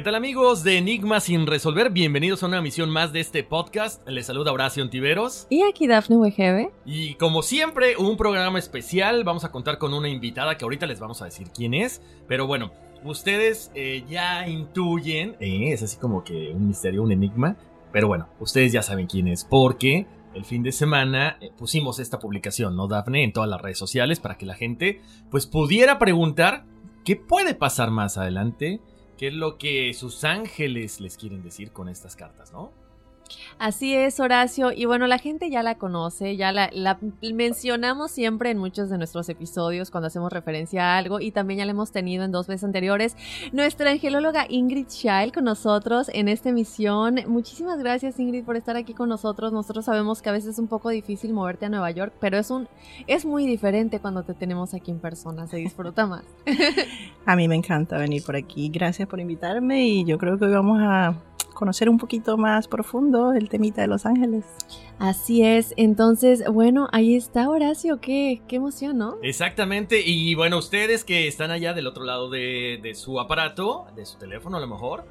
¿Qué tal amigos de Enigma sin resolver? Bienvenidos a una misión más de este podcast. Les saluda Horacio Antiveros. Y aquí Dafne Wegebe. Y como siempre, un programa especial. Vamos a contar con una invitada que ahorita les vamos a decir quién es. Pero bueno, ustedes eh, ya intuyen. eh, es así como que un misterio, un enigma. Pero bueno, ustedes ya saben quién es. Porque el fin de semana eh, pusimos esta publicación, ¿no, Dafne? En todas las redes sociales para que la gente pues pudiera preguntar qué puede pasar más adelante. ¿Qué es lo que sus ángeles les quieren decir con estas cartas, no? Así es, Horacio. Y bueno, la gente ya la conoce, ya la, mencionamos siempre en muchos de nuestros episodios cuando hacemos referencia a algo y también ya la hemos tenido en dos veces anteriores. Nuestra angelóloga Ingrid Scheil con nosotros en esta emisión. Muchísimas gracias, Ingrid, por estar aquí con nosotros. Nosotros sabemos que a veces es un poco difícil moverte a Nueva York, pero es, un, es muy diferente cuando te tenemos aquí en persona. Se disfruta más. A mí me encanta venir por aquí. Gracias por invitarme y yo creo que hoy vamos a conocer un poquito más profundo el temita de Los Ángeles. Así es. Entonces, bueno, ahí está Horacio. Qué, qué emoción, ¿no? Exactamente. Y bueno, ustedes que están allá del otro lado de, de su aparato, de su teléfono a lo mejor,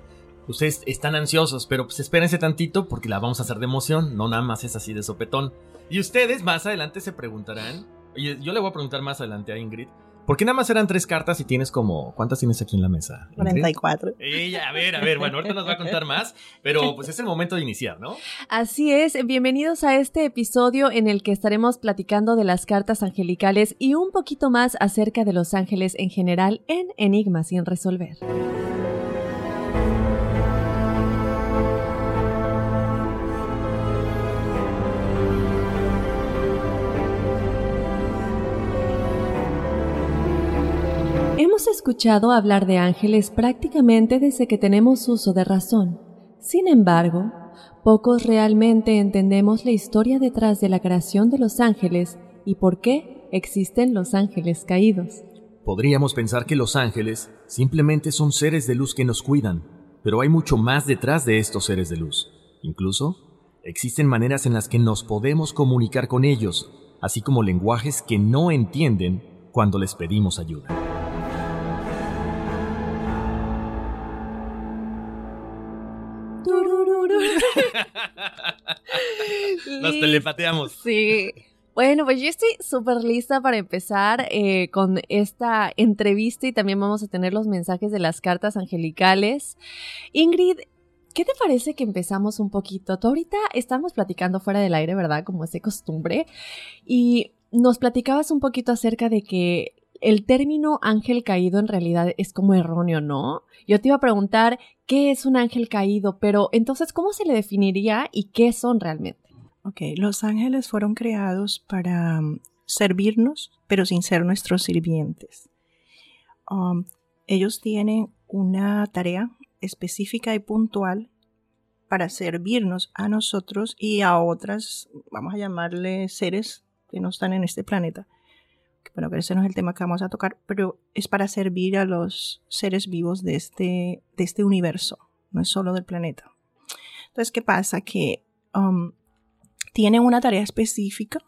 ustedes están ansiosos, pero pues espérense tantito porque la vamos a hacer de emoción, no nada más es así de sopetón. Y ustedes más adelante se preguntarán, y yo le voy a preguntar más adelante a Ingrid, ¿por qué nada más eran tres cartas y tienes como, ¿cuántas tienes aquí en la mesa? Ingrid? 44. Ella, a ver, a ver, bueno, ahorita nos va a contar más, pero pues es el momento de iniciar, ¿no? Así es, bienvenidos a este episodio en el que estaremos platicando de las cartas angelicales y un poquito más acerca de los ángeles en general en Enigmas sin resolver. Hemos escuchado hablar de ángeles prácticamente desde que tenemos uso de razón. Sin embargo, pocos realmente entendemos la historia detrás de la creación de los ángeles y por qué existen los ángeles caídos. Podríamos pensar que los ángeles simplemente son seres de luz que nos cuidan, pero hay mucho más detrás de estos seres de luz. Incluso, existen maneras en las que nos podemos comunicar con ellos, así como lenguajes que no entienden cuando les pedimos ayuda. Nos telepateamos. Sí. Bueno, pues yo estoy súper lista para empezar eh, con esta entrevista y también vamos a tener los mensajes de las cartas angelicales. Ingrid, ¿qué te parece que empezamos un poquito? Tú ahorita estamos platicando fuera del aire, ¿verdad? Como es de costumbre. Y nos platicabas un poquito acerca de que el término ángel caído en realidad es como erróneo, ¿no? Yo te iba a preguntar qué es un ángel caído, pero entonces, ¿cómo se le definiría y qué son realmente? Ok, los ángeles fueron creados para um, servirnos, pero sin ser nuestros sirvientes. Um, ellos tienen una tarea específica y puntual para servirnos a nosotros y a otras, vamos a llamarle seres que no están en este planeta. Bueno, que ese no es el tema que vamos a tocar, pero es para servir a los seres vivos de este, de este universo, no es solo del planeta. Entonces, ¿qué pasa? Que um, tienen una tarea específica,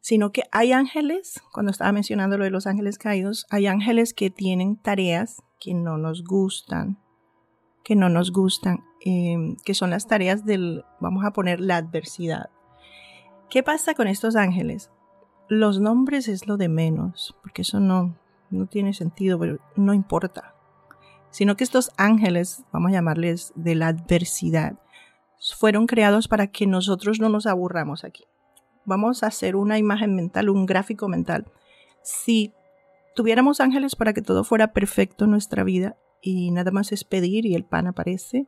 sino que hay ángeles, cuando estaba mencionando lo de los ángeles caídos, hay ángeles que tienen tareas que no nos gustan, que no nos gustan, em, que son las tareas del, vamos a poner, la adversidad. ¿Qué pasa con estos ángeles? Los nombres es lo de menos, porque eso no, no tiene sentido, pero no importa. Sino que estos ángeles, vamos a llamarles de la adversidad, fueron creados para que nosotros no nos aburramos aquí. Vamos a hacer una imagen mental, un gráfico mental. Si tuviéramos ángeles para que todo fuera perfecto en nuestra vida y nada más es pedir y el pan aparece,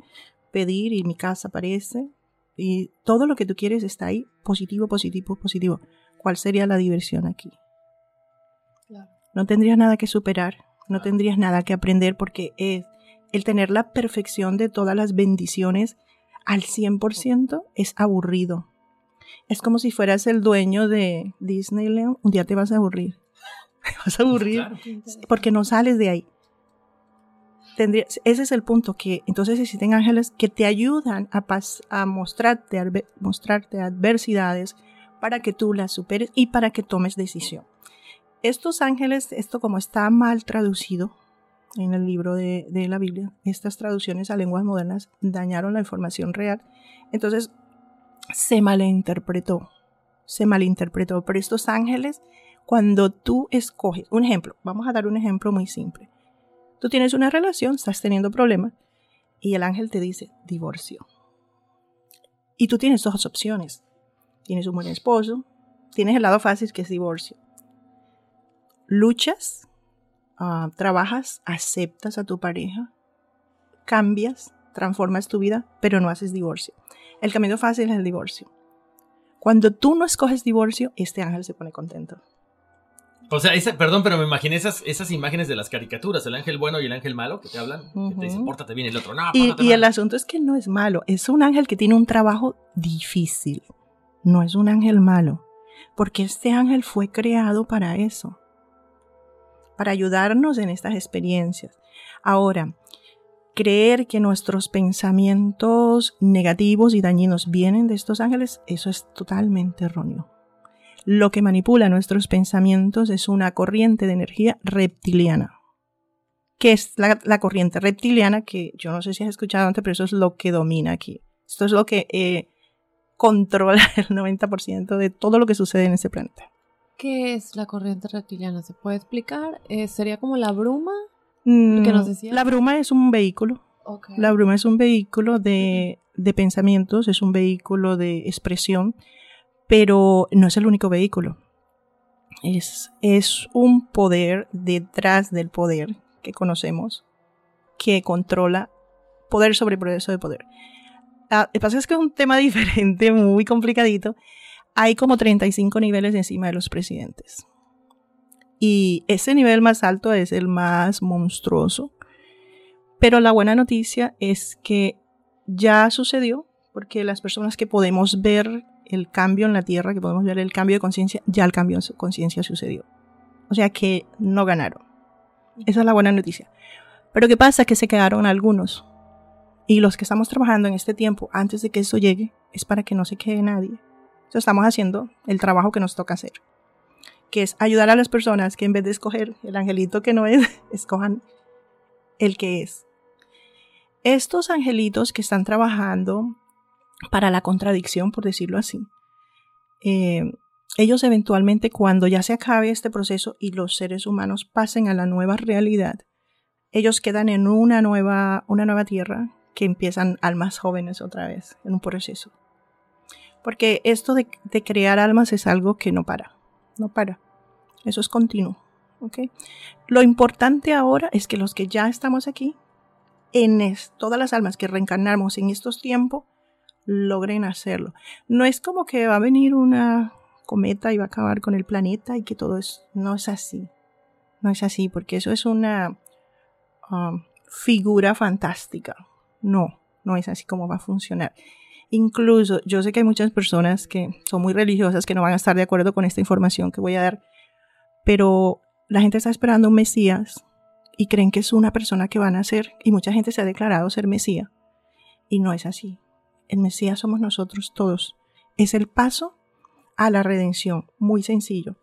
pedir y mi casa aparece y todo lo que tú quieres está ahí, positivo, positivo, positivo. ¿Cuál sería la diversión aquí? No tendrías nada que superar, no tendrías nada que aprender porque es el tener la perfección de todas las bendiciones al 100% es aburrido. Es como si fueras el dueño de Disneyland, un día te vas a aburrir. Te vas a aburrir porque no sales de ahí. ese es el punto, que entonces existen ángeles que te ayudan a, a mostrarte, mostrarte adversidades para que tú las superes y para que tomes decisión. Estos ángeles, esto como está mal traducido, en el libro de, la Biblia. Estas traducciones a lenguas modernas dañaron la información real. Entonces se malinterpretó, se malinterpretó. Pero estos ángeles, cuando tú escoges, un ejemplo, vamos a dar un ejemplo muy simple. Tú tienes una relación, estás teniendo problemas y el ángel te dice divorcio. Y tú tienes dos opciones. Tienes un buen esposo, tienes el lado fácil que es divorcio. Luchas Ah, trabajas, aceptas a tu pareja, cambias, transformas tu vida, pero no haces divorcio. El camino fácil es el divorcio. Cuando tú no escoges divorcio, este ángel se pone contento. O sea, perdón, pero me imaginé esas, esas imágenes de las caricaturas, el ángel bueno y el ángel malo, que te hablan, que te dicen, pórtate bien, el otro, no, Y, y el asunto es que no es malo, es un ángel que tiene un trabajo difícil, no es un ángel malo, porque este ángel fue creado para eso para ayudarnos en estas experiencias. Ahora, creer que nuestros pensamientos negativos y dañinos vienen de estos ángeles, eso es totalmente erróneo. Lo que manipula nuestros pensamientos es una corriente de energía reptiliana. ¿Qué es la, corriente reptiliana? Que yo no sé si has escuchado antes, pero eso es lo que domina aquí. Esto es lo que eh, controla el 90% de todo lo que sucede en este planeta. ¿Qué es la corriente reptiliana? ¿Se puede explicar? Eh, ¿Sería como la bruma? que nos decía? La bruma es un vehículo. La bruma es un vehículo de, pensamientos, es un vehículo de expresión, pero no es el único vehículo. Es, es un poder detrás del poder que conocemos que controla poder sobre progreso de poder. Ah, lo que pasa es que es un tema diferente, muy complicadito, hay como 35 niveles encima de los presidentes. Y ese nivel más alto es el más monstruoso. Pero la buena noticia es que ya sucedió, porque las personas que podemos ver el cambio en la Tierra, que podemos ver el cambio de conciencia, ya el cambio de conciencia sucedió. O sea que no ganaron. Esa es la buena noticia. Pero ¿qué pasa? Que se quedaron algunos. Y los que estamos trabajando en este tiempo, antes de que eso llegue, es para que no se quede nadie estamos haciendo el trabajo que nos toca hacer, que es ayudar a las personas que en vez de escoger el angelito que no es, escojan el que es. estos angelitos que están trabajando para la contradicción, por decirlo así, eh, ellos eventualmente cuando ya se acabe este proceso y los seres humanos pasen a la nueva realidad, ellos quedan en una nueva, una nueva tierra que empiezan almas jóvenes otra vez en un proceso. Porque esto de, crear almas es algo que no para, no para. Eso es continuo. ¿okay? Lo importante ahora es que los que ya estamos aquí, en todas las almas que reencarnamos en estos tiempos, logren hacerlo. No es como que va a venir una cometa y va a acabar con el planeta y que todo es... No es así. No es así, porque eso es una um, figura fantástica. No, no es así como va a funcionar. Incluso yo sé que hay muchas personas que son muy religiosas que no van a estar de acuerdo con esta información que voy a dar, pero la gente está esperando un Mesías y creen que es una persona que van a ser y mucha gente se ha declarado ser Mesías y no es así. El Mesías somos nosotros todos. Es el paso a la redención, muy sencillo.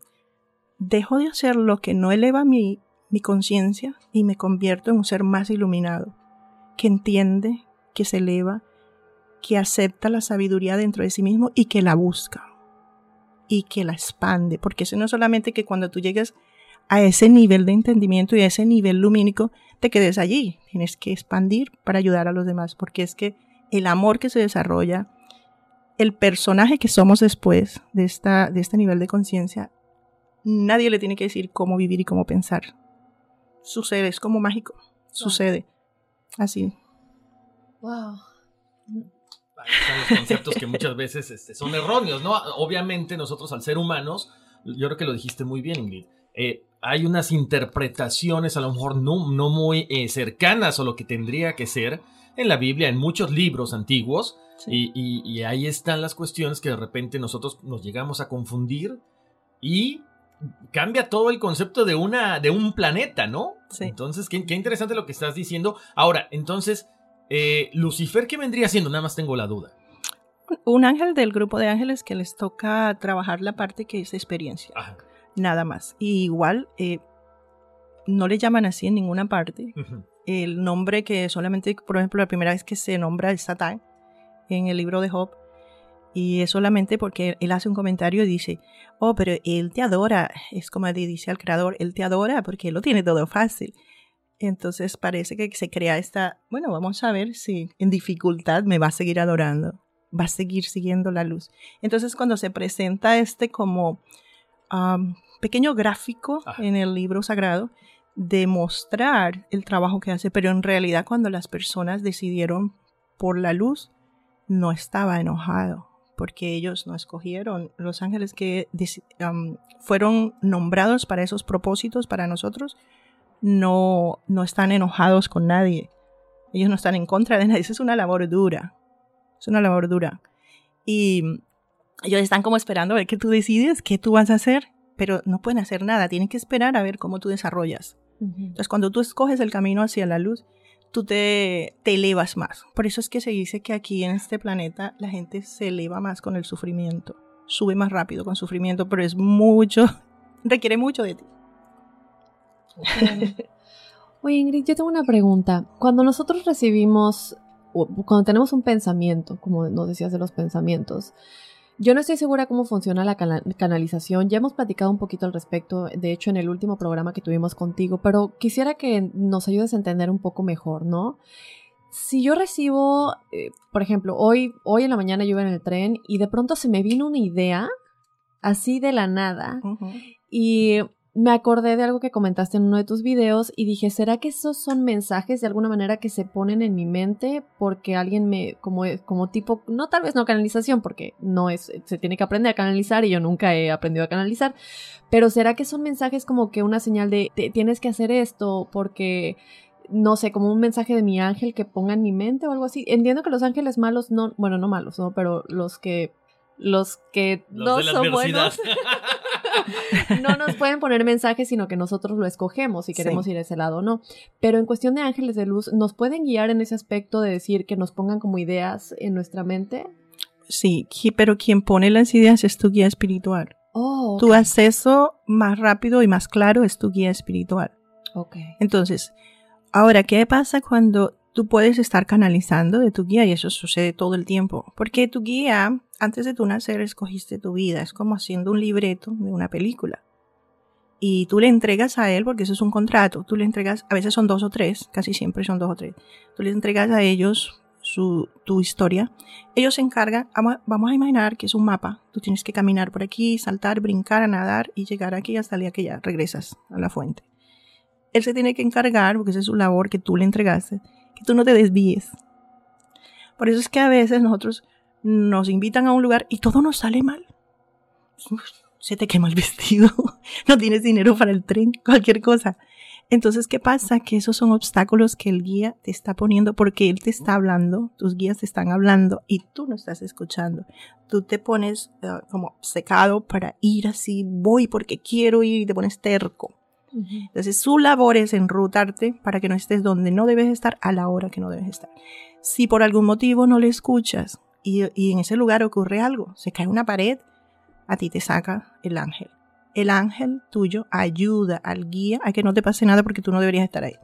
Dejo de hacer lo que no eleva mi, mi conciencia y me convierto en un ser más iluminado, que entiende, que se eleva, que acepta la sabiduría dentro de sí mismo y que la busca y que la expande, porque eso no es solamente que cuando tú llegues a ese nivel de entendimiento y a ese nivel lumínico te quedes allí, tienes que expandir para ayudar a los demás, porque es que el amor que se desarrolla, el personaje que somos después de, esta, de este nivel de conciencia, nadie le tiene que decir cómo vivir y cómo pensar. Sucede, es como mágico. Sucede. Así. Wow. Son los conceptos que muchas veces este, son erróneos, ¿no? Obviamente nosotros al ser humanos, yo creo que lo dijiste muy bien, Ingrid, eh, hay unas interpretaciones a lo mejor no, no muy eh, cercanas a lo que tendría que ser en la Biblia, en muchos libros antiguos, y, ahí están las cuestiones que de repente nosotros nos llegamos a confundir y cambia todo el concepto de, una, de un planeta, ¿no? Entonces, qué, interesante lo que estás diciendo. Ahora, entonces, eh, Lucifer, ¿qué vendría siendo? Nada más tengo la duda. Un ángel del grupo de ángeles que les toca trabajar la parte que es experiencia. Nada más. Y igual, eh, no le llaman así en ninguna parte. El nombre que solamente, por ejemplo, la primera vez que se nombra es Satán en el libro de Job. Y es solamente porque él hace un comentario y dice, oh, pero él te adora. Es como dice al creador, él te adora porque él lo tiene todo fácil. Entonces parece que se crea esta, bueno, vamos a ver si en dificultad me va a seguir adorando, va a seguir siguiendo la luz. Entonces cuando se presenta este como pequeño gráfico en el libro sagrado, de mostrar el trabajo que hace, pero en realidad cuando las personas decidieron por la luz, no estaba enojado, porque ellos no escogieron los ángeles que fueron nombrados para esos propósitos, para nosotros, no, no están enojados con nadie. Ellos no están en contra de nadie. Esa es una labor dura. Es una labor dura. Y ellos están como esperando a ver qué tú decides, qué tú vas a hacer, pero no pueden hacer nada. Tienen que esperar a ver cómo tú desarrollas. Entonces, cuando tú escoges el camino hacia la luz, tú te, te, elevas más. Por eso es que se dice que aquí en este planeta la gente se eleva más con el sufrimiento. Sube más rápido con sufrimiento, pero es mucho, requiere mucho de ti. Oye, Ingrid, yo tengo una pregunta. Cuando nosotros recibimos, cuando tenemos un pensamiento, como nos decías de los pensamientos, yo no estoy segura cómo funciona la canalización. Ya hemos platicado un poquito al respecto, de hecho, en el último programa que tuvimos contigo, pero quisiera que nos ayudes a entender un poco mejor, ¿no? Si yo recibo, eh, por ejemplo, hoy, hoy en la mañana yo iba en el tren y de pronto se me vino una idea así de la nada y me acordé de algo que comentaste en uno de tus videos y dije, ¿será que esos son mensajes de alguna manera que se ponen en mi mente porque alguien me, como, como tipo, no tal vez no canalización, porque no es, se tiene que aprender a canalizar y yo nunca he aprendido a canalizar, pero ¿será que son mensajes como que una señal de, tienes que hacer esto porque no sé, como un mensaje de mi ángel que ponga en mi mente o algo así. Entiendo que los ángeles malos no, bueno, no malos, ¿no? Pero los que, los que no son buenos. no nos pueden poner mensajes, sino que nosotros lo escogemos si queremos ir a ese lado o no. Pero en cuestión de ángeles de luz, ¿nos pueden guiar en ese aspecto de decir que nos pongan como ideas en nuestra mente? Sí, pero quien pone las ideas es tu guía espiritual. Oh, Tu acceso más rápido y más claro es tu guía espiritual. Ok. Entonces, ahora, ¿qué pasa cuando tú puedes estar canalizando de tu guía y eso sucede todo el tiempo. Porque tu guía, antes de tú nacer, escogiste tu vida. Es como haciendo un libreto de una película. Y tú le entregas a él, porque eso es un contrato, tú le entregas, a veces son dos o tres, casi siempre son dos o tres. Tú le entregas a ellos su, tu historia. Ellos se encargan, vamos a imaginar que es un mapa. Tú tienes que caminar por aquí, saltar, brincar, nadar y llegar aquí hasta el día que ya regresas a la fuente. Él se tiene que encargar, porque esa es su labor que tú le entregaste, que tú no te desvíes. Por eso es que a veces nosotros nos invitan a un lugar y todo nos sale mal. se te quema el vestido, no tienes dinero para el tren, cualquier cosa. Entonces, ¿qué pasa? Que esos son obstáculos que el guía te está poniendo porque él te está hablando, tus guías te están hablando y tú no estás escuchando. Tú te pones eh, como secado para ir así, voy porque quiero ir y te pones terco. Entonces, su labor es enrutarte para que no estés donde no debes estar a la hora que no debes estar. Si por algún motivo no le escuchas y, en ese lugar ocurre algo, se cae una pared, a ti te saca el ángel. El ángel tuyo ayuda al guía a que no te pase nada porque tú no deberías estar ahí.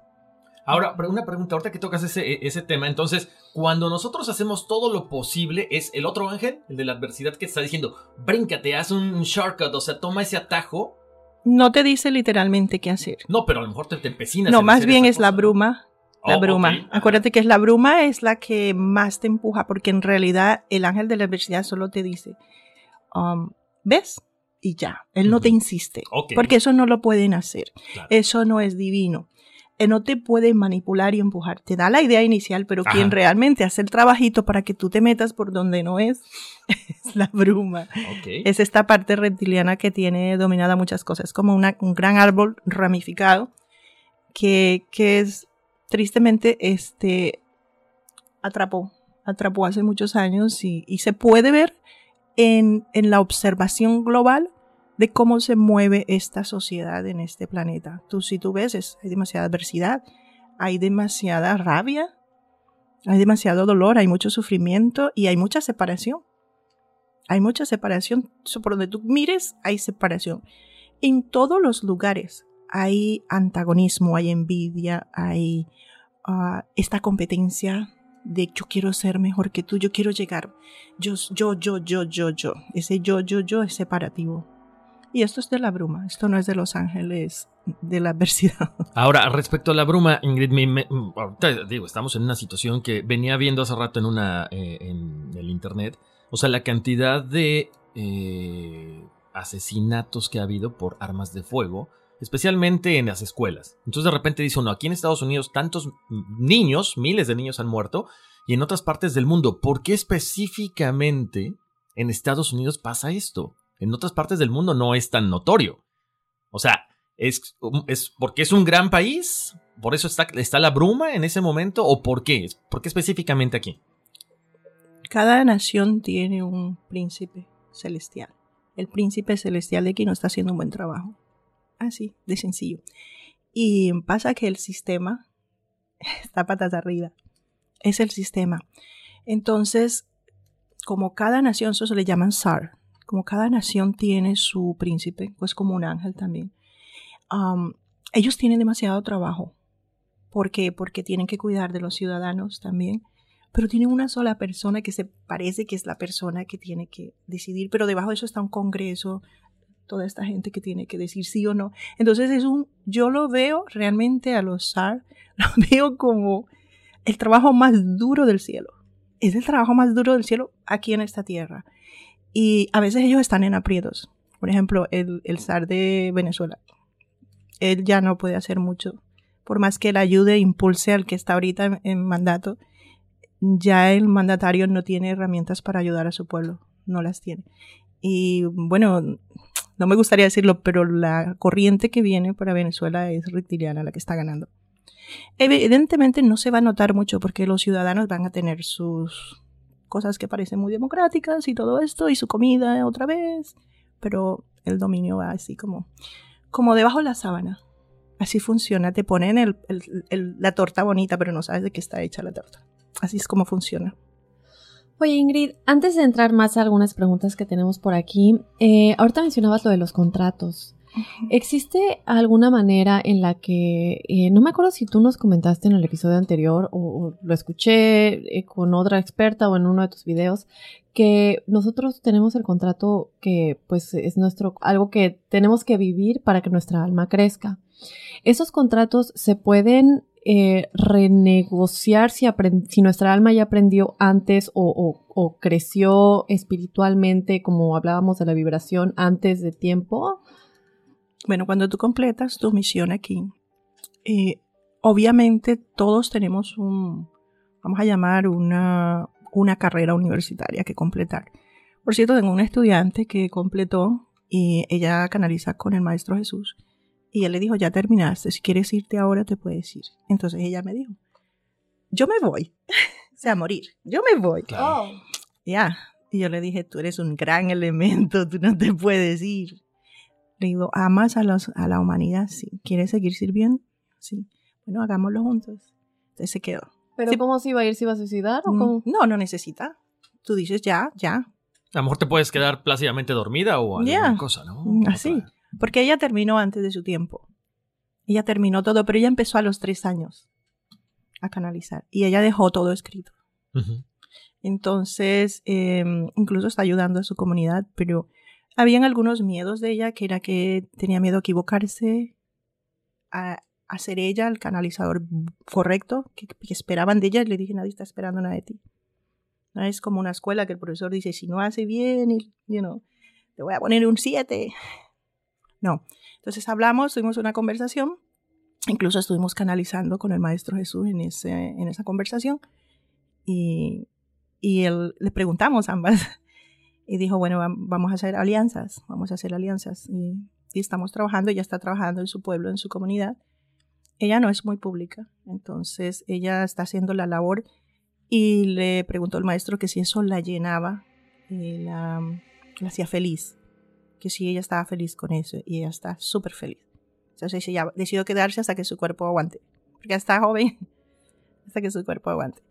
Ahora, una pregunta, ahorita que tocas ese, ese tema, entonces, cuando nosotros hacemos todo lo posible, ¿es el otro ángel, el de la adversidad, que está diciendo, bríncate, haz un shortcut, o sea, toma ese atajo no te dice literalmente qué hacer. No, pero a lo mejor te, te empecinas. No, más bien es la bruma. La oh, bruma. Acuérdate que es la bruma es la que más te empuja, porque en realidad el ángel de la adversidad solo te dice, um, ¿ves? Y ya. Él no te insiste. Porque eso no lo pueden hacer. Eso no es divino. Él no te puede manipular y empujar. Te da la idea inicial, pero quien realmente hace el trabajito para que tú te metas por donde no es, es la bruma. Es esta parte reptiliana que tiene dominada muchas cosas. Es como un gran árbol ramificado que, es tristemente este atrapó, atrapó hace muchos años y, se puede ver en, en la observación global de cómo se mueve esta sociedad en este planeta. Tú si tú ves, hay demasiada adversidad, hay demasiada rabia, hay demasiado dolor, hay mucho sufrimiento y hay mucha separación. Hay mucha separación. Por donde tú mires, hay separación. En todos los lugares hay antagonismo, hay envidia, hay ah, esta competencia de yo quiero ser mejor que tú, yo quiero llegar. Yo, yo, yo, yo, yo, yo. Ese yo, yo, yo es separativo. Y esto es de la bruma, esto no es de los ángeles de la adversidad. Ahora, respecto a la bruma, Ingrid, ahorita digo, estamos en una situación que venía viendo hace rato en, una, eh, en el internet. O sea, la cantidad de eh, asesinatos que ha habido por armas de fuego, especialmente en las escuelas. Entonces de repente dice uno, aquí en Estados Unidos tantos niños, miles de niños han muerto, y en otras partes del mundo, ¿por qué específicamente en Estados Unidos pasa esto? En otras partes del mundo no es tan notorio. O sea, es, es porque es un gran país, por eso está, está la bruma en ese momento, o por qué, por qué específicamente aquí. Cada nación tiene un príncipe celestial. El príncipe celestial de aquí no está haciendo un buen trabajo. Así, de sencillo. Y pasa que el sistema está patas arriba. Es el sistema. Entonces, como cada nación, eso se le llaman SAR, como cada nación tiene su príncipe, pues como un ángel también, ellos tienen demasiado trabajo. ¿Por qué? Porque tienen que cuidar de los ciudadanos también, pero tienen una sola persona que se parece que es la persona que tiene que decidir, pero debajo de eso está un congreso, toda esta gente que tiene que decir sí o no. Entonces es un, yo lo veo realmente a los SAR, lo veo como el trabajo más duro del cielo. Es el trabajo más duro del cielo aquí en esta tierra. Y a veces ellos están en aprietos. Por ejemplo, el, zar de Venezuela. Él ya no puede hacer mucho. Por más que él ayude impulse al que está ahorita en, mandato, ya el mandatario no tiene herramientas para ayudar a su pueblo. No las tiene. Y bueno, no me gustaría decirlo, pero la corriente que viene para Venezuela es reptiliana, la que está ganando. Evidentemente no se va a notar mucho porque los ciudadanos van a tener sus cosas que parecen muy democráticas y todo esto, y su comida otra vez, pero el dominio va así como, como debajo de la sábana. Así funciona, te ponen el, la torta bonita, pero no sabes de qué está hecha la torta. Así es como funciona. Oye Ingrid, antes de entrar más a algunas preguntas que tenemos por aquí, eh, ahorita mencionabas lo de los contratos. ¿Existe alguna manera en la que, eh, no me acuerdo si tú nos comentaste en el episodio anterior o, lo escuché eh, con otra experta o en uno de tus videos, que nosotros tenemos el contrato que pues es nuestro, algo que tenemos que vivir para que nuestra alma crezca. Esos contratos se pueden eh, renegociar si, si, nuestra alma ya aprendió antes o, o, creció espiritualmente, como hablábamos de la vibración, antes de tiempo? Bueno, cuando tú completas tu misión aquí, eh, obviamente todos tenemos un, vamos a llamar una, una carrera universitaria que completar. Por cierto, tengo una estudiante que completó y ella canaliza con el Maestro Jesús. Y él le dijo, ya terminaste, si quieres irte ahora te puedes ir. Entonces ella me dijo, yo me voy, o sea, morir, yo me voy. Oh. Ya, y yo le dije, tú eres un gran elemento, tú no te puedes ir. Le digo, ¿amas a, los, a la humanidad? Sí. ¿Quieres seguir sirviendo? Sí. Bueno, hagámoslo juntos. Entonces se quedó. ¿Pero Sí. cómo se iba a ir? ¿Se iba a suicidar o Mm, cómo? No, no necesita. Tú dices ya, ya. A lo mejor te puedes quedar plácidamente dormida o alguna Ya. cosa, ¿no? Mm, Así. Porque ella terminó antes de su tiempo. Ella terminó todo, pero ella empezó a los tres años a canalizar. Y ella dejó todo escrito. Ujú. Entonces, eh, incluso está ayudando a su comunidad, pero habían algunos miedos de ella, que era que tenía miedo a equivocarse, a, a ser ella el canalizador correcto, que, esperaban de ella. Y le dije, nadie está esperando nada de ti. No es como una escuela que el profesor dice, si no hace bien, y, you te voy a poner un 7. No. Entonces hablamos, tuvimos una conversación, incluso estuvimos canalizando con el Maestro Jesús en, ese, en esa conversación y, y él, le preguntamos ambas y dijo, bueno, vam- vamos a hacer alianzas, vamos a hacer alianzas y, y estamos trabajando, ella está trabajando en su pueblo, en su comunidad. Ella no es muy pública, entonces ella está haciendo la labor y le preguntó al maestro que si eso la llenaba, y la, la hacía feliz, que si ella estaba feliz con eso y ella está súper feliz. Entonces ella decidió quedarse hasta que su cuerpo aguante, porque está joven, hasta que su cuerpo aguante.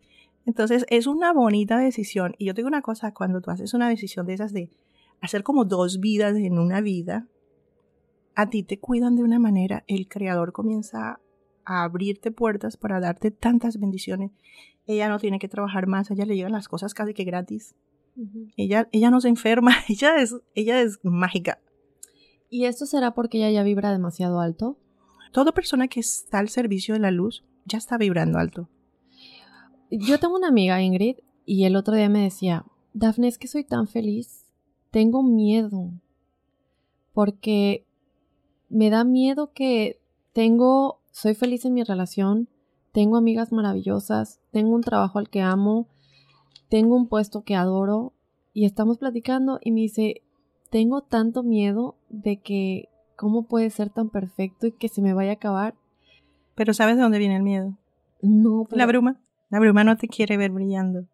Entonces es una bonita decisión. Y yo te digo una cosa, cuando tú haces una decisión de esas de hacer como dos vidas en una vida, a ti te cuidan de una manera, el creador comienza a abrirte puertas para darte tantas bendiciones. Ella no tiene que trabajar más, a ella le llegan las cosas casi que gratis. Ella, ella no se enferma, ella es, ella es mágica. ¿Y esto será porque ella ya vibra demasiado alto? Toda persona que está al servicio de la luz ya está vibrando alto. Yo tengo una amiga, Ingrid, y el otro día me decía, Dafne, es que soy tan feliz. Tengo miedo. Porque me da miedo que tengo, soy feliz en mi relación, tengo amigas maravillosas, tengo un trabajo al que amo, tengo un puesto que adoro y estamos platicando y me dice, tengo tanto miedo de que cómo puede ser tan perfecto y que se me vaya a acabar. Pero ¿sabes de dónde viene el miedo? No, La bruma. La bruma no te quiere ver brillando.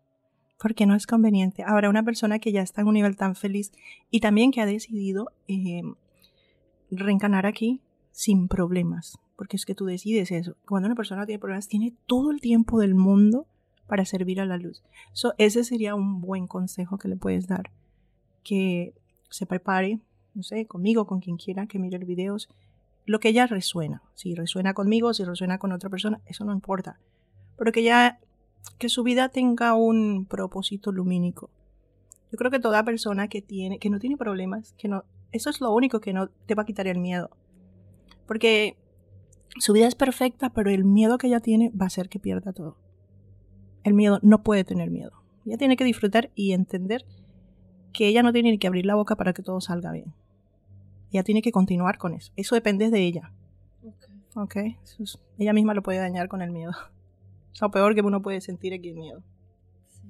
Porque no es conveniente. Ahora, una persona que ya está en un nivel tan feliz y también que ha decidido eh, reencarnar aquí sin problemas. Porque es que tú decides eso. Cuando una persona tiene problemas, tiene todo el tiempo del mundo para servir a la luz. So, ese sería un buen consejo que le puedes dar. Que se prepare, no sé, conmigo, con quien quiera que mire videos, lo que ella resuena. Si resuena conmigo, si resuena con otra persona, eso no importa. Pero que ya, que su vida tenga un propósito lumínico. Yo creo que toda persona que tiene, que no tiene problemas, que no, eso es lo único que no te va a quitar el miedo. Porque su vida es perfecta, pero el miedo que ella tiene va a hacer que pierda todo. El miedo no puede tener miedo. Ella tiene que disfrutar y entender que ella no tiene ni que abrir la boca para que todo salga bien. Ella tiene que continuar con eso. Eso depende de ella. Ok. Es- ella misma lo puede dañar con el miedo. Lo peor que uno puede sentir es que el miedo.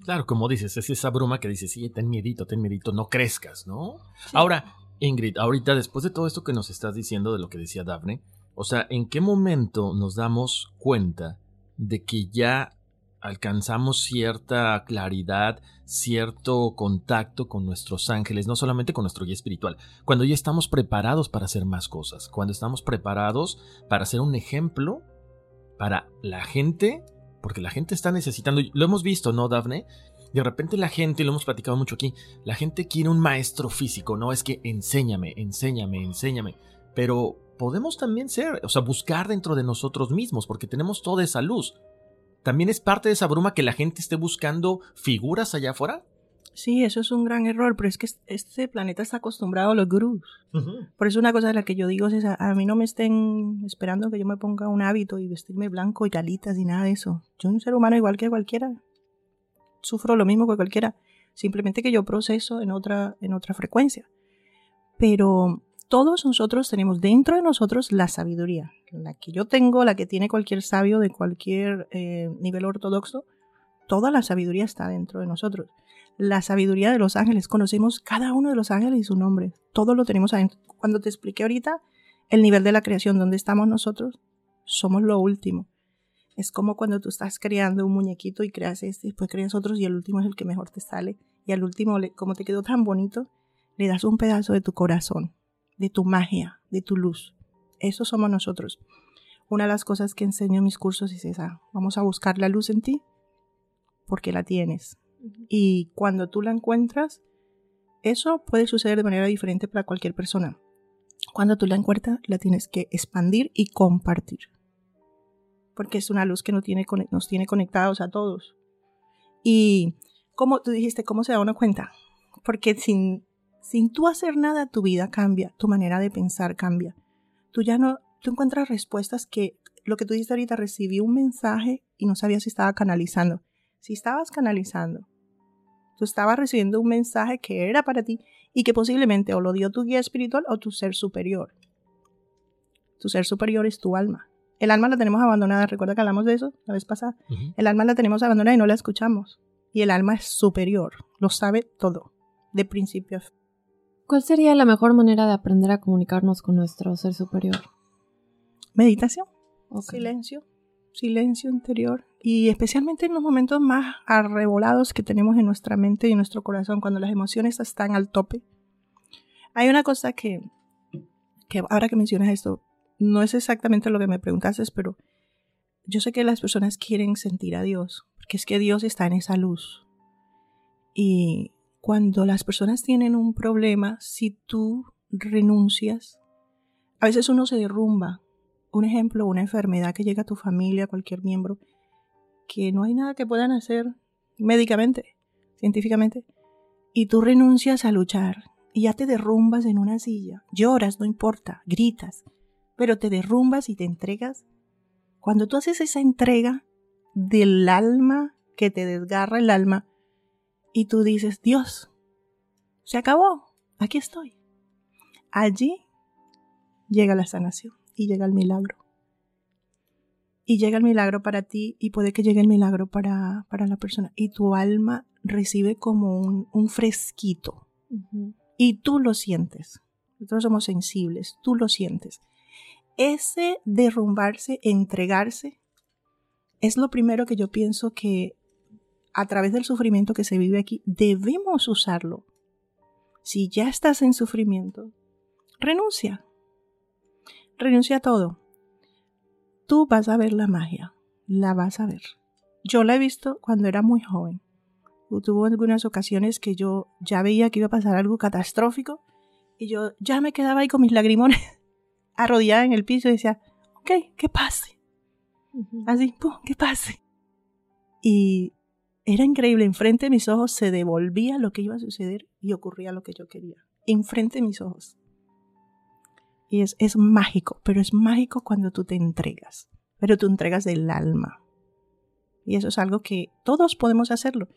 Claro, como dices, es esa bruma que dice, sí, ten miedito, ten miedito, no crezcas, ¿no? Ahora, Ingrid, ahorita después de todo esto que nos estás diciendo de lo que decía Daphne, o sea, ¿en qué momento nos damos cuenta de que ya alcanzamos cierta claridad, cierto contacto con nuestros ángeles, no solamente con nuestro guía espiritual, cuando ya estamos preparados para hacer más cosas, cuando estamos preparados para ser un ejemplo para la gente, porque la gente está necesitando, lo hemos visto, ¿no, Dafne? De repente la gente, lo hemos platicado mucho aquí, la gente quiere un maestro físico, ¿no? Es que enséñame, enséñame, enséñame. pero podemos también ser, o sea, buscar dentro de nosotros mismos, porque tenemos toda esa luz. ¿También es parte de esa bruma que la gente esté buscando figuras allá afuera? Sí, eso es un gran error, pero es que este planeta está acostumbrado a los gurús. Por eso una cosa de la que yo digo es, a mí no me estén esperando que yo me ponga un hábito y vestirme blanco y calitas y nada de eso. Yo soy un ser humano igual que cualquiera. Sufro lo mismo que cualquiera. Simplemente que yo proceso en otra, en otra frecuencia. Pero todos nosotros tenemos dentro de nosotros la sabiduría. La que yo tengo, la que tiene cualquier sabio de cualquier eh, nivel ortodoxo. Toda la sabiduría está dentro de nosotros. La sabiduría de los ángeles. Conocemos cada uno de los ángeles y su nombre. Todo lo tenemos adentro. Cuando te expliqué ahorita el nivel de la creación, donde estamos nosotros, somos lo último. Es como cuando tú estás creando un muñequito y creas este, después creas otros y el último es el que mejor te sale. Y al último, como te quedó tan bonito, le das un pedazo de tu corazón de tu magia, de tu luz. Eso somos nosotros. Una de las cosas que enseño en mis cursos es esa. Vamos a buscar la luz en ti porque la tienes. Y cuando tú la encuentras, eso puede suceder de manera diferente para cualquier persona. Cuando tú la encuentras, la tienes que expandir y compartir. Porque es una luz que nos tiene, nos tiene conectados a todos. Y como tú dijiste, ¿cómo se da una cuenta? Porque sin sin tú hacer nada, tu vida cambia, tu manera de pensar cambia. Tú ya no, tú encuentras respuestas que lo que tú dijiste ahorita, recibí un mensaje y no sabía si estaba canalizando. Si estabas canalizando, tú estabas recibiendo un mensaje que era para ti y que posiblemente o lo dio tu guía espiritual o tu ser superior. Tu ser superior es tu alma. El alma la tenemos abandonada, recuerda que hablamos de eso la vez pasada. El alma la tenemos abandonada y no la escuchamos. Y el alma es superior, lo sabe todo, de principio a fin. ¿Cuál sería la mejor manera de aprender a comunicarnos con nuestro ser superior? Meditación, silencio, silencio interior y especialmente en los momentos más arrebolados que tenemos en nuestra mente y en nuestro corazón, cuando las emociones están al tope. Hay una cosa que, que ahora que mencionas esto, no es exactamente lo que me preguntaste, pero yo sé que las personas quieren sentir a Dios, porque es que Dios está en esa luz. Y cuando las personas tienen un problema, si tú renuncias, a veces uno se derrumba. Un ejemplo, una enfermedad que llega a tu familia, cualquier miembro, que no hay nada que puedan hacer médicamente, científicamente, y tú renuncias a luchar y ya te derrumbas en una silla, lloras, no importa, gritas, pero te derrumbas y te entregas. Cuando tú haces esa entrega del alma que te desgarra el alma, y tú dices, Dios, se acabó, aquí estoy. Allí llega la sanación y llega el milagro. Y llega el milagro para ti y puede que llegue el milagro para, para la persona. Y tu alma recibe como un, fresquito. Y tú lo sientes. Nosotros somos sensibles, tú lo sientes. Ese derrumbarse, entregarse, es lo primero que yo pienso que a través del sufrimiento que se vive aquí, debemos usarlo. Si ya estás en sufrimiento, renuncia. Renuncia a todo. Tú vas a ver la magia, la vas a ver. Yo la he visto cuando era muy joven. Tuvo algunas ocasiones que yo ya veía que iba a pasar algo catastrófico y yo ya me quedaba ahí con mis lagrimones arrodillada en el piso y decía, ok, que pase. Así, pum, que pase. Y era increíble, enfrente de mis ojos se devolvía lo que iba a suceder y ocurría lo que yo quería. Enfrente de mis ojos. Y es, es mágico, pero es mágico cuando tú te entregas, pero tú entregas del alma. Y eso es algo que todos podemos hacerlo.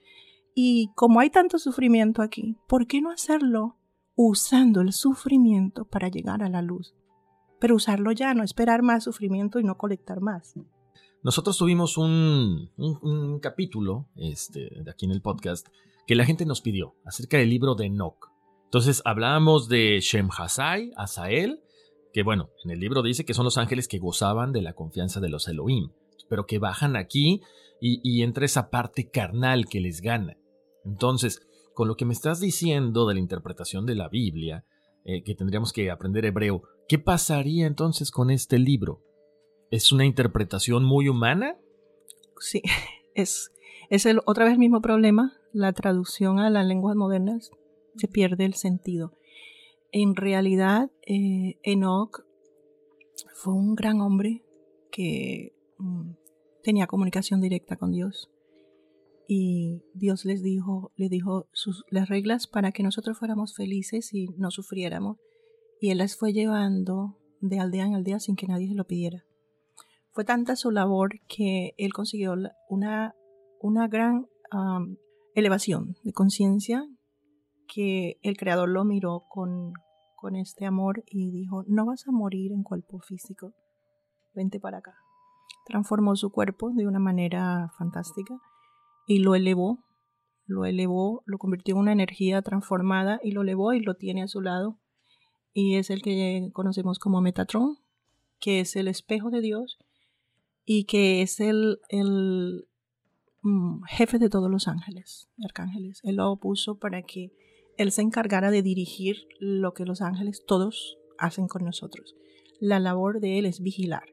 Y como hay tanto sufrimiento aquí, ¿por qué no hacerlo usando el sufrimiento para llegar a la luz? Pero usarlo ya, no esperar más sufrimiento y no colectar más. Nosotros tuvimos un, capítulo este, de aquí en el podcast que la gente nos pidió acerca del libro de Enoch. Entonces hablábamos de Shem Hasai, Asael, que bueno, en el libro dice que son los ángeles que gozaban de la confianza de los Elohim, pero que bajan aquí y, entra esa parte carnal que les gana. Entonces, con lo que me estás diciendo de la interpretación de la Biblia, eh, que tendríamos que aprender hebreo, ¿qué pasaría entonces con este libro? ¿Es una interpretación muy humana? Sí, es, es el, otra vez el mismo problema. La traducción a las lenguas modernas se pierde el sentido. En realidad, eh, Enoch fue un gran hombre que mm, tenía comunicación directa con Dios. Y Dios les dijo, le dijo las reglas para que nosotros fuéramos felices y no sufriéramos. Y Él las fue llevando de aldea en aldea sin que nadie se lo pidiera. Fue tanta su labor que Él consiguió una, una gran elevación de conciencia que el Creador lo miró con, con este amor y dijo, no vas a morir en cuerpo físico, vente para acá. Transformó su cuerpo de una manera fantástica y lo elevó, lo elevó, lo convirtió en una energía transformada y lo elevó y lo tiene a su lado. Y es el que conocemos como Metatron, que es el espejo de Dios y que es el, el mm, jefe de todos los ángeles, arcángeles. Él lo puso para que él se encargara de dirigir lo que los ángeles todos hacen con nosotros. La labor de Él es vigilar.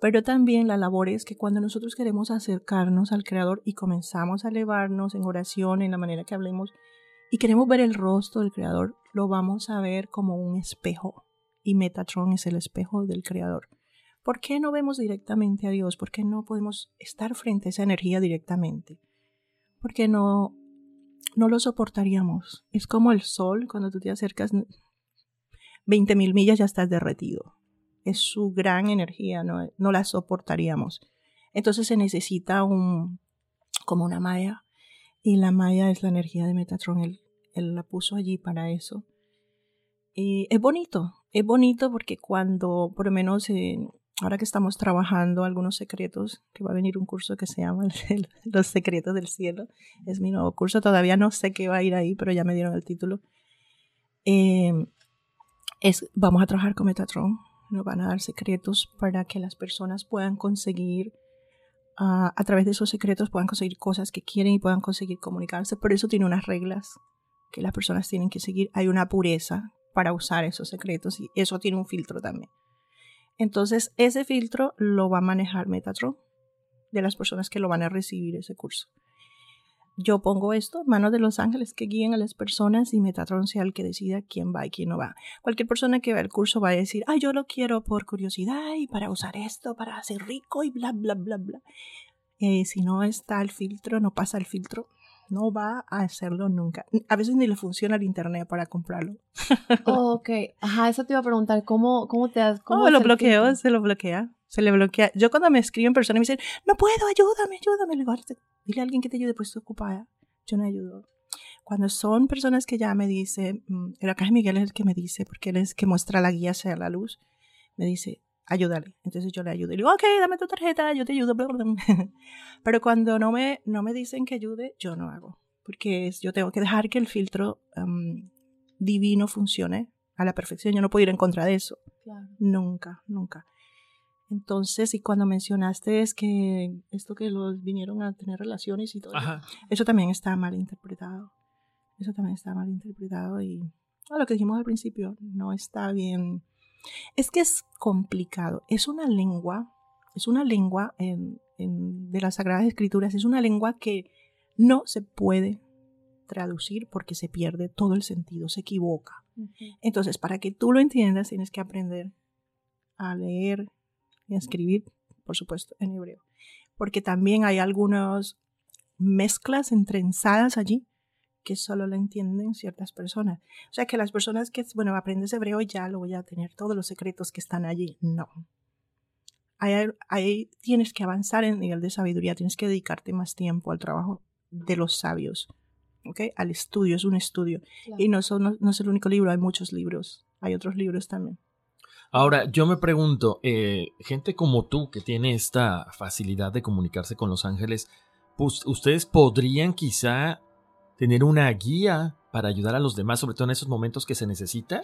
Pero también la labor es que cuando nosotros queremos acercarnos al Creador y comenzamos a elevarnos en oración, en la manera que hablemos, y queremos ver el rostro del Creador, lo vamos a ver como un espejo. Y Metatron es el espejo del Creador. ¿Por qué no vemos directamente a Dios? ¿Por qué no podemos estar frente a esa energía directamente? ¿Por qué no no lo soportaríamos. Es como el sol, cuando tú te acercas 20.000 millas ya estás derretido. Es su gran energía, no, no la soportaríamos. Entonces se necesita un, como una malla, y la malla es la energía de Metatron, él, él la puso allí para eso. Y es bonito, es bonito porque cuando, por lo menos en, ahora que estamos trabajando algunos secretos, que va a venir un curso que se llama Los secretos del cielo, es mi nuevo curso, todavía no sé qué va a ir ahí, pero ya me dieron el título. Em, es, vamos a trabajar con Metatron, nos van a dar secretos para que las personas puedan conseguir, ah, a través de esos secretos, puedan conseguir cosas que quieren y puedan conseguir comunicarse. Por eso tiene unas reglas que las personas tienen que seguir. Hay una pureza para usar esos secretos y eso tiene un filtro también. Entonces, ese filtro lo va a manejar Metatron de las personas que lo van a recibir ese curso. Yo pongo esto manos de los ángeles que guíen a las personas y Metatron sea el que decida quién va y quién no va. Cualquier persona que vea el curso va a decir, ah, yo lo quiero por curiosidad y para usar esto, para ser rico y bla, bla, bla, bla. Eh, si no está el filtro, no pasa el filtro, no va a hacerlo nunca. A veces ni le funciona el internet para comprarlo. Oh, ok, ajá, eso te iba a preguntar, ¿cómo, cómo te has... Cómo oh, lo bloqueo, se lo bloquea, se le bloquea. Yo cuando me escriben personas me dicen, no puedo, ayúdame, ayúdame, le digo, dile a alguien que te ayude, pues estoy ocupada, yo no ayudo. Cuando son personas que ya me dicen, mm, el acá Miguel es el que me dice, porque él es el que muestra la guía hacia la luz, me dice, ayúdale. Entonces yo le ayudo y le digo, ok, dame tu tarjeta, yo te ayudo. Pero cuando no me, no me dicen que ayude, yo no hago. Porque yo tengo que dejar que el filtro divino funcione a la perfección. Yo no puedo ir en contra de eso. Nunca, nunca. Entonces, y cuando mencionaste es que esto que los vinieron a tener relaciones y todo, eso también está mal interpretado. Eso también está mal interpretado y lo que dijimos al principio, no está bien es que es complicado. Es una lengua, es una lengua de las Sagradas Escrituras, es una lengua que no se puede traducir porque se pierde todo el sentido, se equivoca. Entonces, para que tú lo entiendas, tienes que aprender a leer y a escribir, por supuesto, en hebreo. Porque también hay algunas mezclas entrenzadas allí que solo la entienden ciertas personas. O sea que las personas que, bueno, aprendes hebreo ya lo voy a tener todos los secretos que están allí. No. Ahí, tienes que avanzar en el nivel de sabiduría, tienes que dedicarte más tiempo al trabajo de los sabios, ¿ok? Al estudio, es un estudio. Y no, son, no, es el único libro, hay muchos libros, hay otros libros también. Ahora, yo me pregunto, eh, gente como tú que tiene esta facilidad de comunicarse con los ángeles, pues, ¿ustedes podrían quizá tener una guía para ayudar a los demás, sobre todo en esos momentos que se necesita.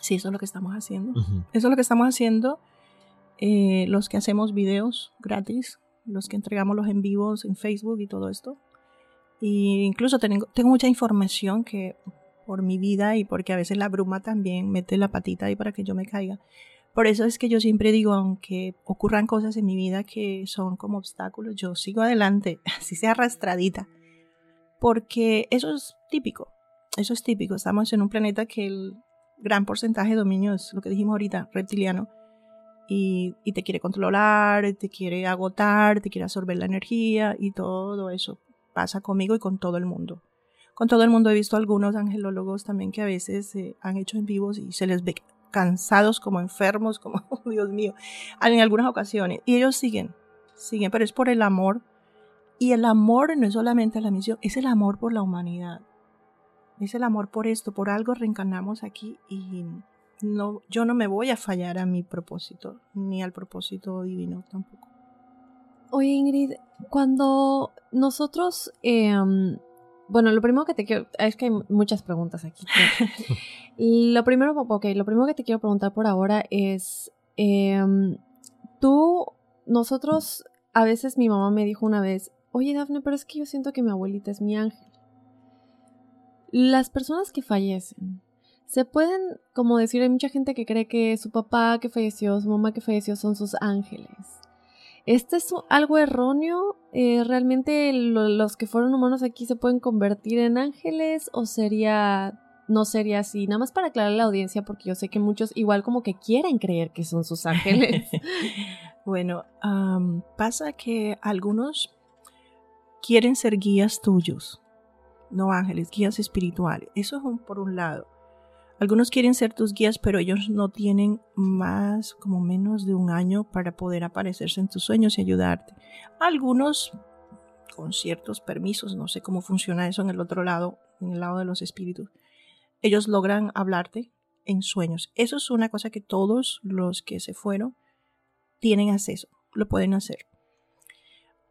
Sí, eso es lo que estamos haciendo. Eso es lo que estamos haciendo. Eh, los que hacemos videos gratis, los que entregamos los en vivos en Facebook y todo esto. Y incluso tengo, tengo mucha información que por mi vida y porque a veces la bruma también mete la patita ahí para que yo me caiga. Por eso es que yo siempre digo, aunque ocurran cosas en mi vida que son como obstáculos, yo sigo adelante, así sea arrastradita porque eso es típico, eso es típico. Estamos en un planeta que el gran porcentaje de dominio es lo que dijimos ahorita, reptiliano. y, y te quiere controlar, te quiere agotar, te quiere absorber la energía y todo eso pasa conmigo y con todo el mundo. Con todo el mundo he visto algunos angelólogos también que a veces eh, han hecho en vivos y se les ve cansados, como enfermos, como, oh, Dios mío, en algunas ocasiones. Y ellos siguen, siguen, pero es por el amor. Y el amor no es solamente la misión, es el amor por la humanidad. Es el amor por esto, por algo reencarnamos aquí y no, yo no me voy a fallar a mi propósito, ni al propósito divino tampoco. Oye, Ingrid, cuando nosotros, em, bueno, lo primero que te quiero, es que hay muchas preguntas aquí. lo primero, ok, lo primero que te quiero preguntar por ahora es, em, tú, nosotros, a veces mi mamá me dijo una vez, oye, Dafne, pero es que yo siento que mi abuelita es mi ángel. Las personas que fallecen, se pueden, como decir, hay mucha gente que cree que su papá que falleció, su mamá que falleció son sus ángeles. ¿Este es algo erróneo? Eh, ¿Realmente los que fueron humanos aquí se pueden convertir en ángeles o sería no sería así? Nada más para aclarar a la audiencia porque yo sé que muchos igual como que quieren creer que son sus ángeles. bueno, pasa que algunos quieren ser guías tuyos, no ángeles, guías espirituales. Eso es por un lado. Algunos quieren ser tus guías, pero ellos no tienen más, como menos de un año para poder aparecerse en tus sueños y ayudarte. Algunos con ciertos permisos, no sé cómo funciona eso en el otro lado, en el lado de los espíritus. Ellos logran hablarte en sueños. Eso es una cosa que todos los que se fueron tienen acceso, lo pueden hacer.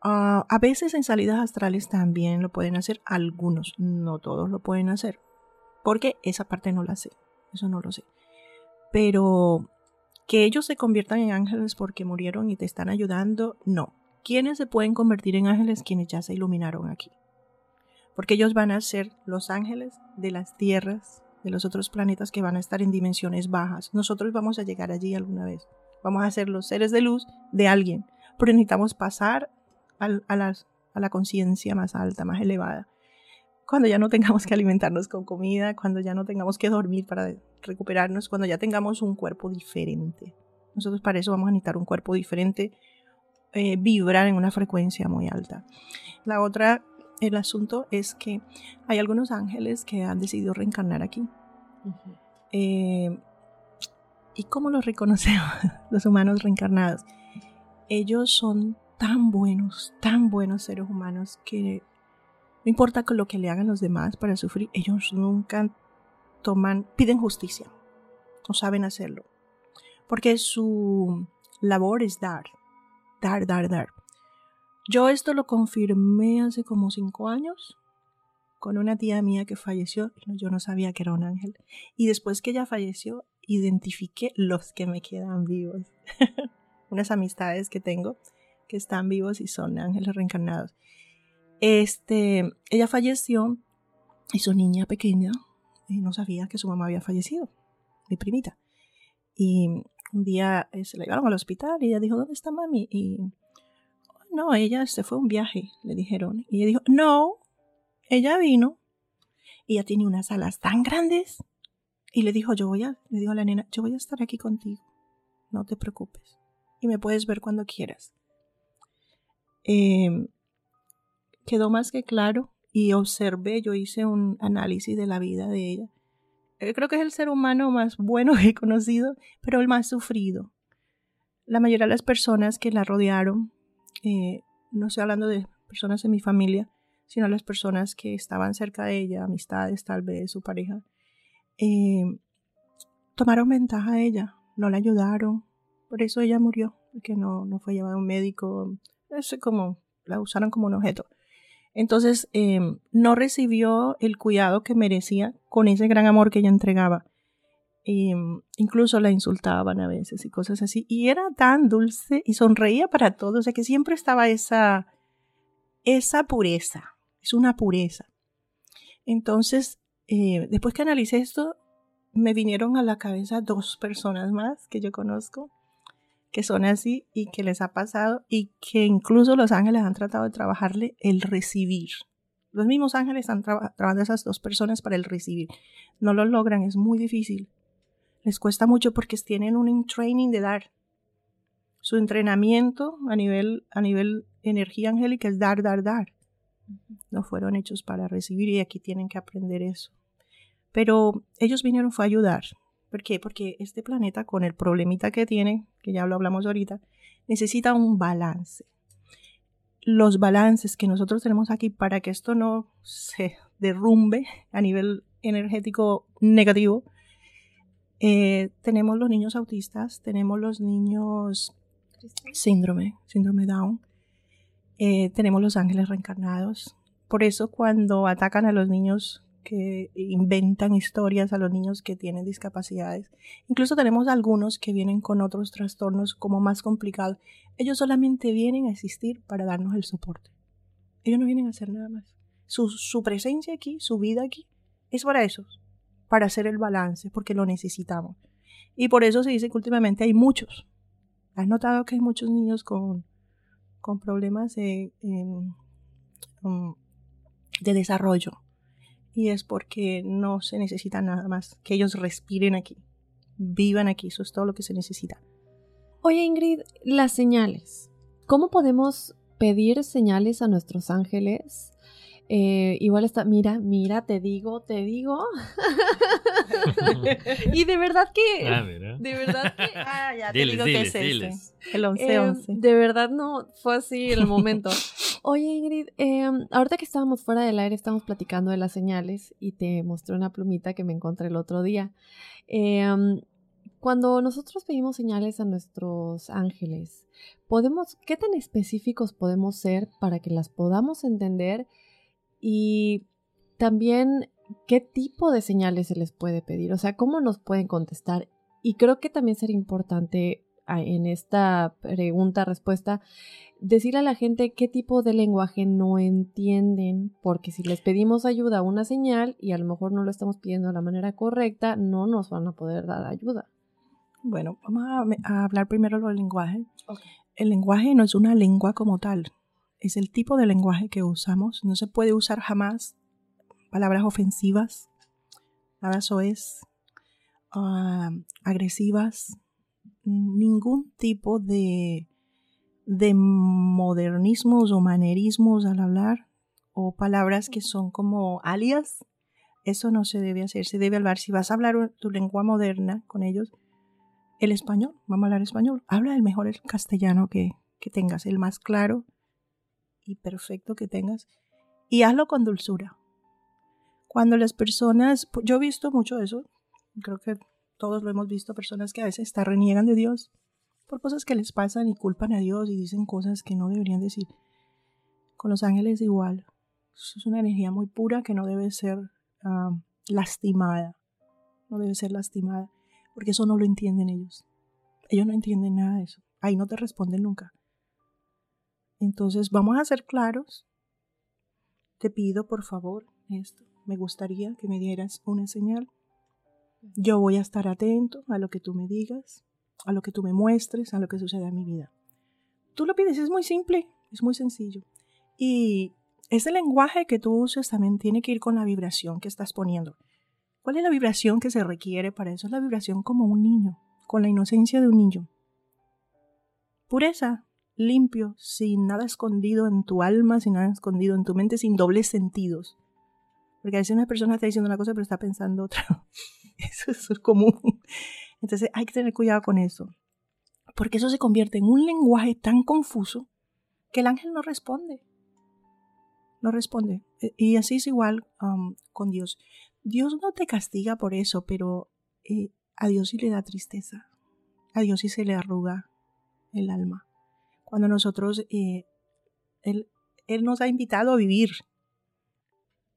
Ah, a veces en salidas astrales también lo pueden hacer, algunos, no todos lo pueden hacer, porque esa parte no la sé, eso no lo sé. Pero que ellos se conviertan en ángeles porque murieron y te están ayudando, no. ¿Quiénes se pueden convertir en ángeles? Quienes ya se iluminaron aquí. Porque ellos van a ser los ángeles de las tierras, de los otros planetas que van a estar en dimensiones bajas. Nosotros vamos a llegar allí alguna vez. Vamos a ser los seres de luz de alguien. Pero necesitamos pasar a, a la conciencia más alta, más elevada cuando ya no tengamos que alimentarnos con comida, cuando ya no tengamos que dormir para recuperarnos, cuando ya tengamos un cuerpo diferente. Nosotros para eso vamos a necesitar un cuerpo diferente, eh, vibrar en una frecuencia muy alta. La otra, el asunto es que hay algunos ángeles que han decidido reencarnar aquí. Eh, ¿Y cómo los reconocemos los humanos reencarnados? Ellos son tan buenos, tan buenos seres humanos que no importa con lo que le hagan los demás para sufrir, ellos nunca toman, piden justicia. No saben hacerlo. Porque su labor es dar, dar, dar, dar. Yo esto lo confirmé hace como cinco años con una tía mía que falleció. Yo no sabía que era un ángel. Y después que ella falleció, identifiqué los que me quedan vivos. Unas amistades que tengo que están vivos y son ángeles reencarnados. Este, ella falleció y su niña pequeña eh, no sabía que su mamá había fallecido, mi primita. Y un día eh, se la llevaron al hospital y ella dijo, ¿dónde está mami? Y no, ella se fue a un viaje, le dijeron. Y ella dijo, no, ella vino. Y ella tiene unas alas tan grandes. Y le dijo, yo voy a, le dijo a la nena, yo voy a estar aquí contigo. No te preocupes. Y me puedes ver cuando quieras. Eh, quedó más que claro y observé, yo hice un análisis de la vida de ella. Eh, creo que es el ser humano más bueno que he conocido, pero el más sufrido. La mayoría de las personas que la rodearon, eh, no estoy hablando de personas de mi familia, sino las personas que estaban cerca de ella, amistades tal vez, su pareja, eh, tomaron ventaja de ella, no la ayudaron, por eso ella murió, porque no, no fue llevada a un médico, es como, la usaron como un objeto. Entonces em, no recibió el cuidado que merecía con ese gran amor que ella entregaba. Em, incluso la insultaban a veces y cosas así. Y era tan dulce y sonreía para todos, o sea que siempre estaba esa, esa pureza, es una pureza. Entonces, eh, después que analicé esto, me vinieron a la cabeza dos personas más que yo conozco que son así y que les ha pasado y que incluso los ángeles han tratado de trabajarle el recibir. Los mismos ángeles están trabajando esas dos personas para el recibir. No lo logran, es muy difícil. Les cuesta mucho porque tienen un training de dar. Su entrenamiento a nivel, a nivel energía angélica es dar, dar, dar. No fueron hechos para recibir y aquí tienen que aprender eso. Pero ellos vinieron fue a ayudar. ¿Por qué? Porque este planeta, con el problemita que tiene, que ya lo hablamos ahorita, necesita un balance. Los balances que nosotros tenemos aquí para que esto no se derrumbe a nivel energético negativo, eh, tenemos los niños autistas, tenemos los niños síndrome, síndrome Down, eh, tenemos los ángeles reencarnados. Por eso cuando atacan a los niños que inventan historias a los niños que tienen discapacidades. Incluso tenemos algunos que vienen con otros trastornos como más complicados. Ellos solamente vienen a existir para darnos el soporte. Ellos no vienen a hacer nada más. Su, su presencia aquí, su vida aquí, es para eso, para hacer el balance, porque lo necesitamos. Y por eso se dice que últimamente hay muchos. ¿Has notado que hay muchos niños con, con problemas de, de desarrollo? Y es porque no se necesita nada más que ellos respiren aquí, vivan aquí, eso es todo lo que se necesita. Oye Ingrid, las señales. ¿Cómo podemos pedir señales a nuestros ángeles? Eh, igual está, mira, mira, te digo, te digo. y de verdad que. Ah, de verdad que. Ah, ya te digo que es este. El 11-11. Eh, de verdad no fue así el momento. Oye, Ingrid, em, ahorita que estábamos fuera del aire, estábamos platicando de las señales y te mostré una plumita que me encontré el otro día. Em, cuando nosotros pedimos señales a nuestros ángeles, podemos, ¿qué tan específicos podemos ser para que las podamos entender? Y también, ¿qué tipo de señales se les puede pedir? O sea, ¿cómo nos pueden contestar? Y creo que también sería importante ah, en esta pregunta-respuesta decirle a la gente qué tipo de lenguaje no entienden, porque si les pedimos ayuda a una señal y a lo mejor no lo estamos pidiendo de la manera correcta, no nos van a poder dar ayuda. Bueno, vamos a, hablar primero del lenguaje. El lenguaje no es una lengua como tal, es el tipo de lenguaje que usamos. No se puede usar jamás palabras ofensivas, nada soez, uh, agresivas, ningún tipo de de modernismos o manerismos al hablar o palabras que son como alias. Eso no se debe hacer, se debe hablar. Si vas a hablar tu lengua moderna con ellos, el español, vamos a hablar español. Habla el mejor el castellano que, que tengas, el más claro perfecto que tengas. Y hazlo con dulzura. Cuando las personas, yo he visto mucho eso, creo que todos lo hemos visto, personas que a veces hasta reniegan de Dios por cosas que les pasan y culpan a Dios y dicen cosas que no deberían decir. Con los ángeles igual. Es una energía muy pura que no debe ser lastimada. No debe ser lastimada. Porque eso no lo entienden ellos. Ellos no entienden nada de eso. Ahí no te responden nunca. Entonces vamos a ser claros. Te pido por favor esto. Me gustaría que me dieras una señal. Yo voy a estar atento a lo que tú me digas a lo que tú me muestres, a lo que sucede en mi vida. Tú lo pides, es muy simple, es muy sencillo. Y ese lenguaje que tú uses también tiene que ir con la vibración que estás poniendo. ¿Cuál es la vibración que se requiere para eso? Es la vibración como un niño, con la inocencia de un niño. Pureza, limpio, sin nada escondido en tu alma, sin nada escondido en tu mente, sin dobles sentidos. Porque a veces una persona está diciendo una cosa pero está pensando otra. Eso es común. Entonces hay que tener cuidado con eso, porque eso se convierte en un lenguaje tan confuso que el ángel no responde. No responde. E, y así es igual um, con Dios. Dios no te castiga por eso, pero eh, a Dios sí le da tristeza. A Dios sí se le arruga el alma. Cuando nosotros, eh, él, él nos ha invitado a vivir.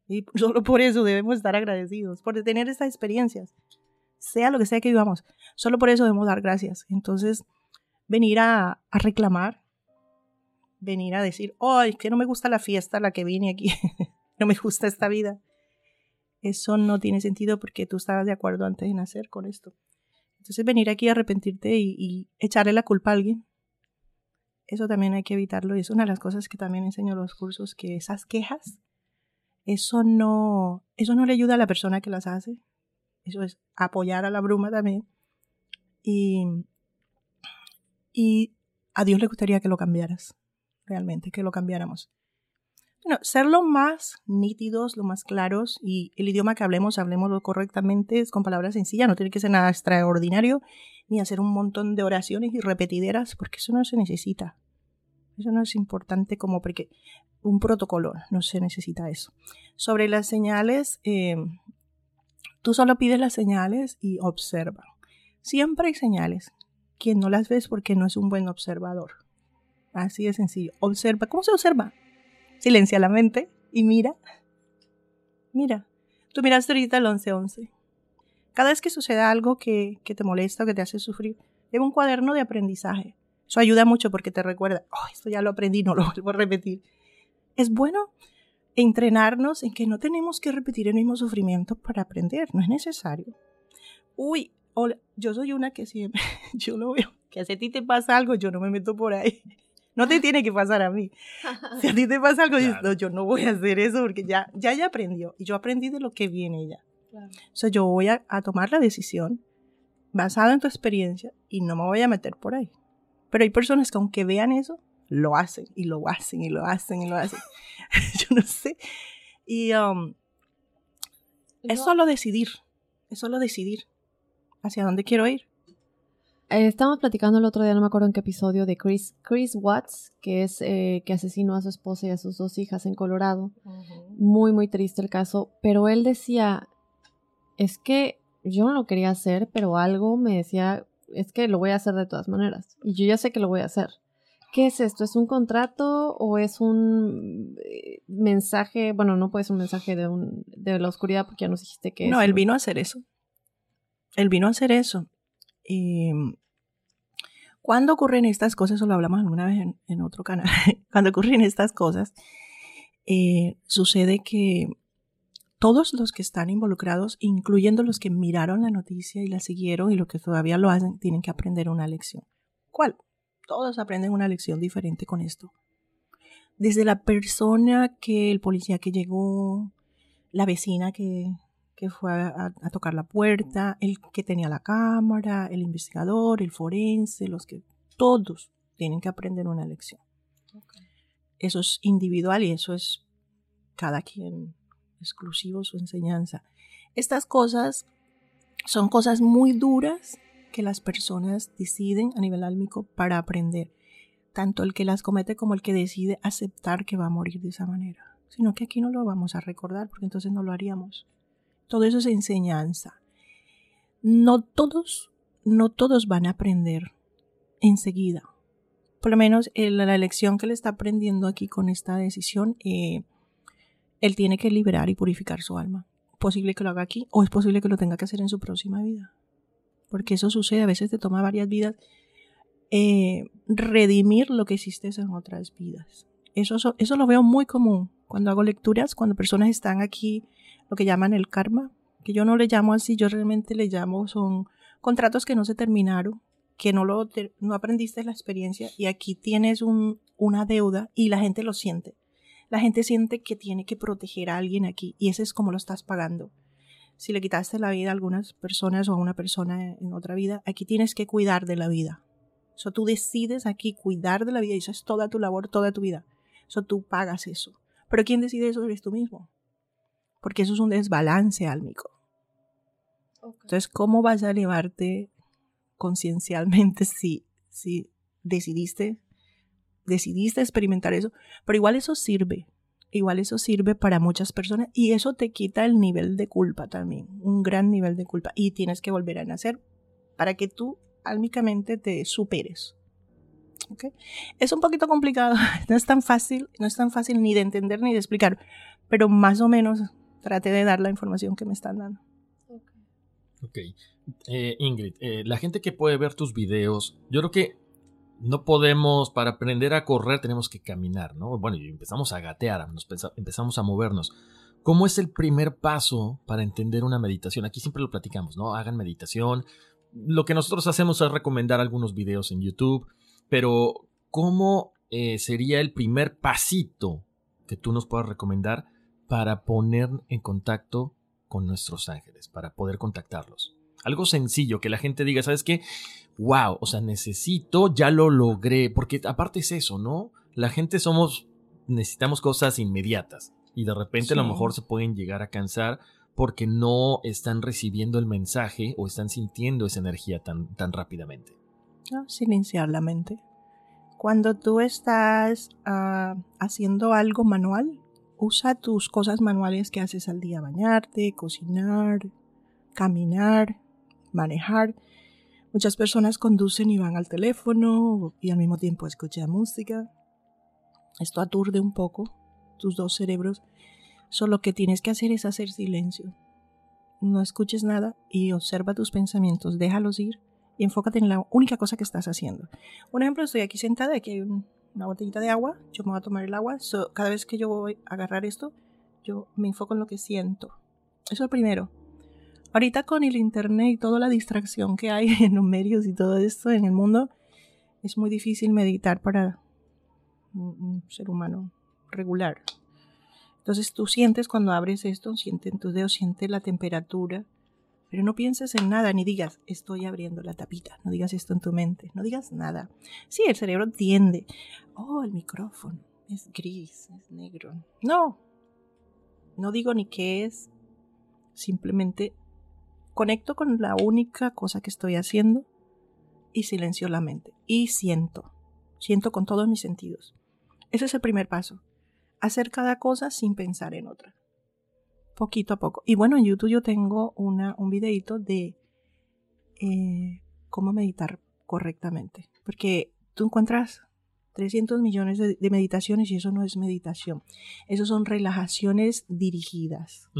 Y solo por eso debemos estar agradecidos, por tener estas experiencias sea lo que sea que vivamos. Solo por eso debemos dar gracias. Entonces, venir a, reclamar, venir a decir, ay, que no me gusta la fiesta a la que vine aquí, no me gusta esta vida. Eso no tiene sentido porque tú estabas de acuerdo antes de nacer con esto. Entonces, venir aquí a arrepentirte y echarle la culpa a alguien, eso también hay que evitarlo. Y es una de las cosas que también enseño en los cursos, que esas quejas, eso no, eso no le ayuda a la persona que las hace, eso es apoyar a la bruma también. Y, y a Dios le gustaría que lo cambiaras, realmente, que lo cambiáramos. Bueno, ser lo más nítidos, lo más claros y el idioma que hablemos, hablemoslo correctamente, con palabras sencillas, no tiene que ser nada extraordinario, ni hacer un montón de oraciones y repetideras, porque eso no se necesita. Eso no es importante como porque un protocolo, no se necesita eso. Sobre las señales, eh, tú solo pides las señales y observa. Siempre hay señales. Quien no las ves porque no es un buen observador. Así de sencillo. Observa. ¿Cómo se observa? Silencia la mente y mira. Mira. Tú miraste ahorita el 11-11. Cada vez que suceda algo que, que, te molesta o que te hace sufrir, lleva un cuaderno de aprendizaje. Eso ayuda mucho porque te recuerda, oh, esto ya lo aprendí, no lo vuelvo a repetir. Es bueno entrenarnos en que no tenemos que repetir el mismo sufrimiento para aprender, no es necesario. Uy, hola, yo soy una que siempre, yo lo veo, que a ti te pasa algo, yo no me meto por ahí. No te tiene que pasar a mí. Si a ti te pasa algo, claro. yo no voy a hacer eso porque ya, ya ya aprendió. Y yo aprendí de lo que viene ya. Claro. O sea, yo voy a, a, tomar la decisión basada en tu experiencia y no me voy a meter por ahí. Pero hay personas que aunque vean eso, lo hacen y lo hacen y lo hacen y lo hacen. yo no sé. Y um, es solo decidir. Es solo decidir hacia dónde quiero ir. Eh, estábamos platicando el otro día, no me acuerdo en qué episodio, de Chris, Chris Watts, que es eh, que asesinó a su esposa y a sus dos hijas en Colorado. Uh -huh. Muy, muy triste el caso. Pero él decía, es que yo no lo quería hacer, pero algo me decía, es que lo voy a hacer de todas maneras. Y yo ya sé que lo voy a hacer. ¿Qué es esto? ¿Es un contrato o es un eh, mensaje? Bueno, no puede ser un mensaje de, un, de la oscuridad porque ya nos dijiste que... No, es, él vino a hacer eso. Él vino a hacer eso. Y cuando ocurren estas cosas, eso lo hablamos alguna vez en, en otro canal, cuando ocurren estas cosas, eh, sucede que todos los que están involucrados, incluyendo los que miraron la noticia y la siguieron y los que todavía lo hacen, tienen que aprender una lección. ¿Cuál? Todos aprenden una lección diferente con esto. Desde la persona que el policía que llegó, la vecina que, que fue a, a, tocar la puerta, el que tenía la cámara, el investigador, el forense, los que todos tienen que aprender una lección. Okay. Eso es individual y eso es cada quien exclusivo su enseñanza. Estas cosas son cosas muy duras que las personas deciden a nivel álmico para aprender. Tanto el que las comete como el que decide aceptar que va a morir de esa manera. Sino que aquí no lo vamos a recordar porque entonces no lo haríamos. Todo eso es enseñanza. No todos, no todos van a aprender enseguida. Por lo menos la lección que le está aprendiendo aquí con esta decisión, eh, él tiene que liberar y purificar su alma. Posible que lo haga aquí o es posible que lo tenga que hacer en su próxima vida. Porque eso sucede, a veces te toma varias vidas eh, redimir lo que hiciste en otras vidas. Eso, eso lo veo muy común cuando hago lecturas, cuando personas están aquí lo que llaman el karma, que yo no le llamo así, yo realmente le llamo, son contratos que no se terminaron, que no, lo, no aprendiste la experiencia y aquí tienes un, una deuda y la gente lo siente. La gente siente que tiene que proteger a alguien aquí y ese es como lo estás pagando. Si le quitaste la vida a algunas personas o a una persona en otra vida, aquí tienes que cuidar de la vida. Eso tú decides aquí cuidar de la vida y eso es toda tu labor, toda tu vida. Eso tú pagas eso. Pero ¿quién decide eso eres tú mismo? Porque eso es un desbalance álmico. Okay. Entonces, ¿cómo vas a elevarte conciencialmente si, si decidiste, decidiste experimentar eso? Pero igual eso sirve, igual eso sirve para muchas personas y eso te quita el nivel de culpa también, un gran nivel de culpa y tienes que volver a nacer para que tú álmicamente te superes. ¿Okay? Es un poquito complicado, no es tan fácil, no es tan fácil ni de entender ni de explicar, pero más o menos trate de dar la información que me están dando. Ok. Eh, Ingrid, eh, la gente que puede ver tus videos, yo creo que no podemos, para aprender a correr tenemos que caminar, ¿no? Bueno, y empezamos a gatear, nos empezamos a movernos. ¿Cómo es el primer paso para entender una meditación? Aquí siempre lo platicamos, ¿no? Hagan meditación. Lo que nosotros hacemos es recomendar algunos videos en YouTube, pero ¿cómo eh, sería el primer pasito que tú nos puedas recomendar para poner en contacto con nuestros ángeles, para poder contactarlos? Algo sencillo, que la gente diga, ¿sabes qué? Wow, o sea, necesito, ya lo logré, porque aparte es eso, ¿no? La gente somos, necesitamos cosas inmediatas y de repente a lo mejor se pueden llegar a cansar porque no están recibiendo el mensaje o están sintiendo esa energía tan, tan rápidamente. No, silenciar la mente. Cuando tú estás ah, haciendo algo manual, usa tus cosas manuales que haces al día, bañarte, cocinar, caminar, manejar. Muchas personas conducen y van al teléfono y al mismo tiempo escuchan música. Esto aturde un poco tus dos cerebros. Solo lo que tienes que hacer es hacer silencio. No escuches nada y observa tus pensamientos, déjalos ir y enfócate en la única cosa que estás haciendo. Un ejemplo, estoy aquí sentada, aquí hay una botellita de agua, yo me voy a tomar el agua, cada vez que yo voy a agarrar esto, yo me enfoco en lo que siento. Eso es lo primero. Ahorita con el internet y toda la distracción que hay en los medios y todo esto en el mundo, es muy difícil meditar para un ser humano regular. Entonces tú sientes cuando abres esto, siente en tus dedos, siente la temperatura, pero no pienses en nada, ni digas, estoy abriendo la tapita, no digas esto en tu mente, no digas nada. Sí, el cerebro tiende, oh, el micrófono es gris, es negro. No, no digo ni qué es, simplemente conecto con la única cosa que estoy haciendo y silencio la mente. Y siento, siento con todos mis sentidos. Ese es el primer paso hacer cada cosa sin pensar en otra. Poquito a poco. Y bueno, en YouTube yo tengo una, un videito de eh, cómo meditar correctamente. Porque tú encuentras 300 millones de, meditaciones y eso no es meditación. Eso son relajaciones dirigidas.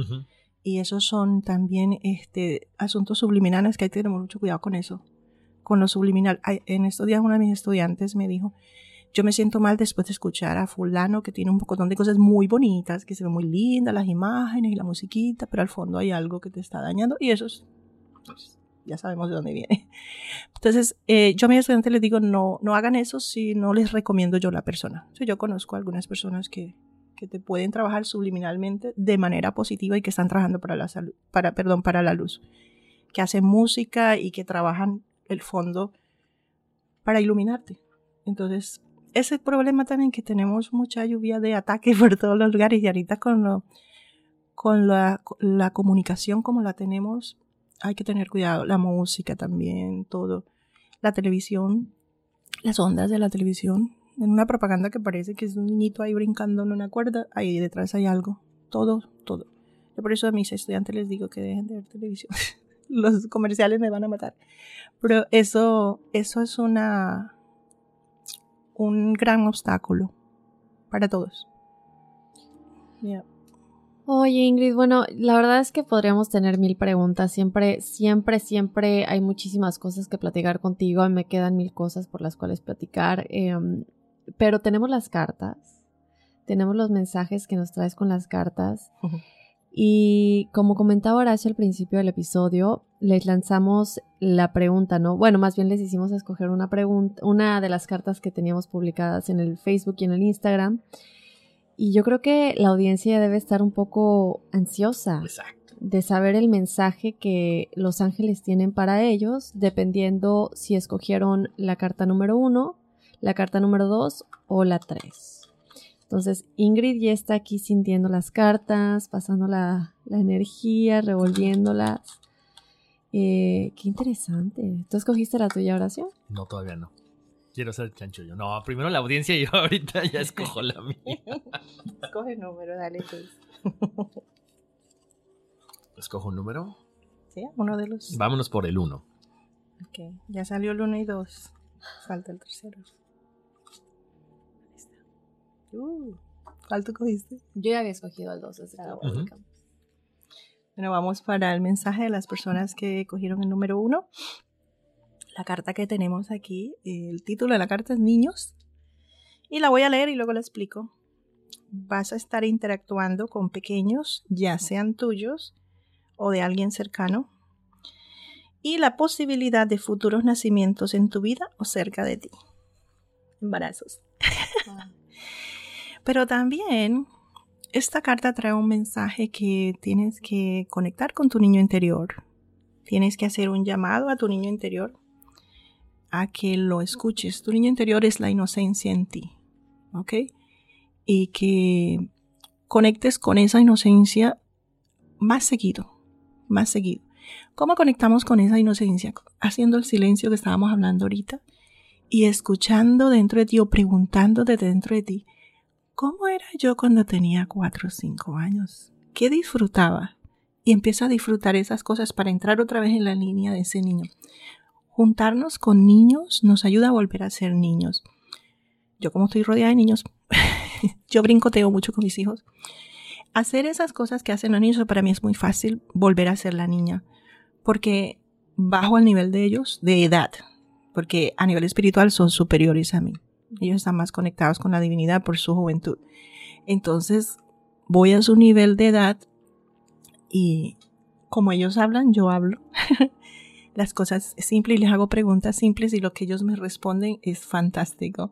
Y esos son también este, asuntos subliminales que hay que tener mucho cuidado con eso. Con lo subliminal. En estos días una de mis estudiantes me dijo, yo me siento mal después de escuchar a fulano que tiene un montón de cosas muy bonitas, que se ven muy lindas las imágenes y la musiquita, pero al fondo hay algo que te está dañando y eso es, pues, ya sabemos de dónde viene. Entonces, eh, yo a mis estudiantes les digo, no, no hagan eso si no les recomiendo yo la persona. yo conozco algunas personas que, que te pueden trabajar subliminalmente de manera positiva y que están trabajando para la salud, para, perdón, para la luz, que hacen música y que trabajan el fondo para iluminarte. Entonces, ese problema también que tenemos mucha lluvia de ataques por todos los lugares y ahorita con, con la, comunicación como la tenemos, hay que tener cuidado. La música también, todo. La televisión, las ondas de la televisión. En una propaganda que parece que es un niñito ahí brincando en una cuerda, ahí detrás hay algo. Todo, todo. Yo por eso a mis estudiantes les digo que dejen de ver televisión. Los comerciales me van a matar. Pero eso, eso es una, un gran obstáculo para todos. Oye, Ingrid, bueno, la verdad es que podríamos tener mil preguntas. Siempre, siempre, siempre hay muchísimas cosas que platicar contigo. Me quedan mil cosas por las cuales platicar. Em, pero tenemos las cartas. Tenemos los mensajes que nos traes con las cartas. Y como comentaba Horacio al principio del episodio, les lanzamos la pregunta, ¿no? Bueno, más bien les hicimos escoger una pregunta, una de las cartas que teníamos publicadas en el Facebook y en el Instagram. Y yo creo que la audiencia debe estar un poco ansiosa de saber el mensaje que los ángeles tienen para ellos, dependiendo si escogieron la carta número uno, la carta número dos o la tres. Entonces Ingrid ya está aquí sintiendo las cartas, pasando la, energía, revolviéndolas. Eh, qué interesante. ¿Tú escogiste la tuya oración? No, todavía no. Quiero ser chancho yo. No, primero la audiencia y yo ahorita ya escojo la mía. Escoge número, dale pues. ¿Escojo un número? Sí, uno de los. Vámonos por el uno. Ok, ya salió el uno y dos. Falta el tercero. Uh, ¿Cuál tú cogiste? Yo ya había escogido el 2 Bueno, vamos para el mensaje de las personas que cogieron el número 1. La carta que tenemos aquí, el título de la carta es Niños. Y la voy a leer y luego la explico. Vas a estar interactuando con pequeños, ya sean tuyos o de alguien cercano. Y la posibilidad de futuros nacimientos en tu vida o cerca de ti. Embarazos. Pero también esta carta trae un mensaje que tienes que conectar con tu niño interior tienes que hacer un llamado a tu niño interior a que lo escuches. Tu niño interior es la inocencia en ti, ¿ok? Y que conectes con esa inocencia más seguido, más seguido. ¿Cómo conectamos con esa inocencia? Haciendo el silencio que estábamos hablando ahorita y escuchando dentro de ti o preguntando de dentro de ti, ¿cómo era yo cuando tenía cuatro o cinco años? ¿Qué disfrutaba? Y empieza a disfrutar esas cosas para entrar otra vez en la línea de ese niño. Juntarnos con niños nos ayuda a volver a ser niños. Yo como estoy rodeada de niños, yo brincoteo mucho con mis hijos. Hacer esas cosas que hacen los niños para mí es muy fácil volver a ser la niña, porque bajo al nivel de ellos, de edad, porque a nivel espiritual son superiores a mí. Ellos están más conectados con la divinidad por su juventud. Entonces, voy a su nivel de edad y como ellos hablan, yo hablo. Las cosas simples y les hago preguntas simples y lo que ellos me responden es fantástico.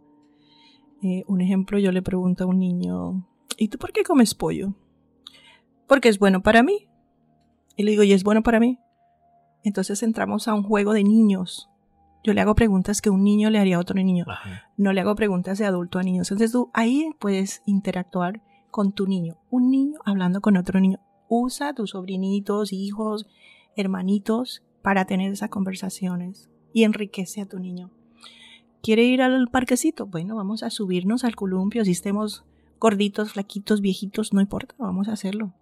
Eh, un ejemplo, yo le pregunto a un niño, ¿y tú por qué comes pollo? Porque es bueno para mí. Y le digo, ¿y es bueno para mí? Entonces entramos a un juego de niños yo le hago preguntas que un niño le haría a otro niño. No le hago preguntas de adulto a niños. Entonces tú ahí puedes interactuar con tu niño. Un niño hablando con otro niño. Usa tus sobrinitos, hijos, hermanitos para tener esas conversaciones y enriquece a tu niño. ¿Quiere ir al parquecito? Bueno, vamos a subirnos al columpio. Si estemos gorditos, flaquitos, viejitos, no importa, vamos a hacerlo.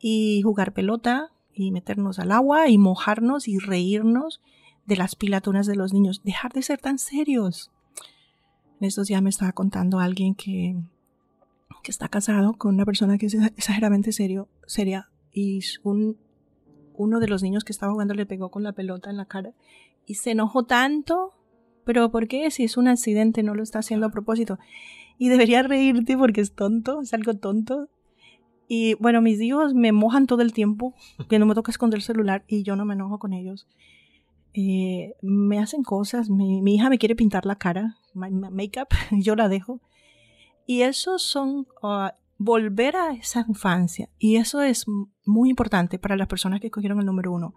Y jugar pelota y meternos al agua y mojarnos y reírnos de las pilatunas de los niños. Dejar de ser tan serios. En estos días me estaba contando alguien que, que está casado con una persona que es exageradamente serio, seria y un, uno de los niños que estaba jugando le pegó con la pelota en la cara y se enojó tanto. Pero ¿por qué? Si es un accidente, no lo está haciendo a propósito. Y debería reírte porque es tonto, es algo tonto. Y bueno, mis hijos me mojan todo el tiempo, que no me toca esconder el celular y yo no me enojo con ellos. Eh, me hacen cosas, mi, hija me quiere pintar la cara, make-up, yo la dejo. Y eso son ah, volver a esa infancia. Y eso es muy importante para las personas que escogieron el número uno.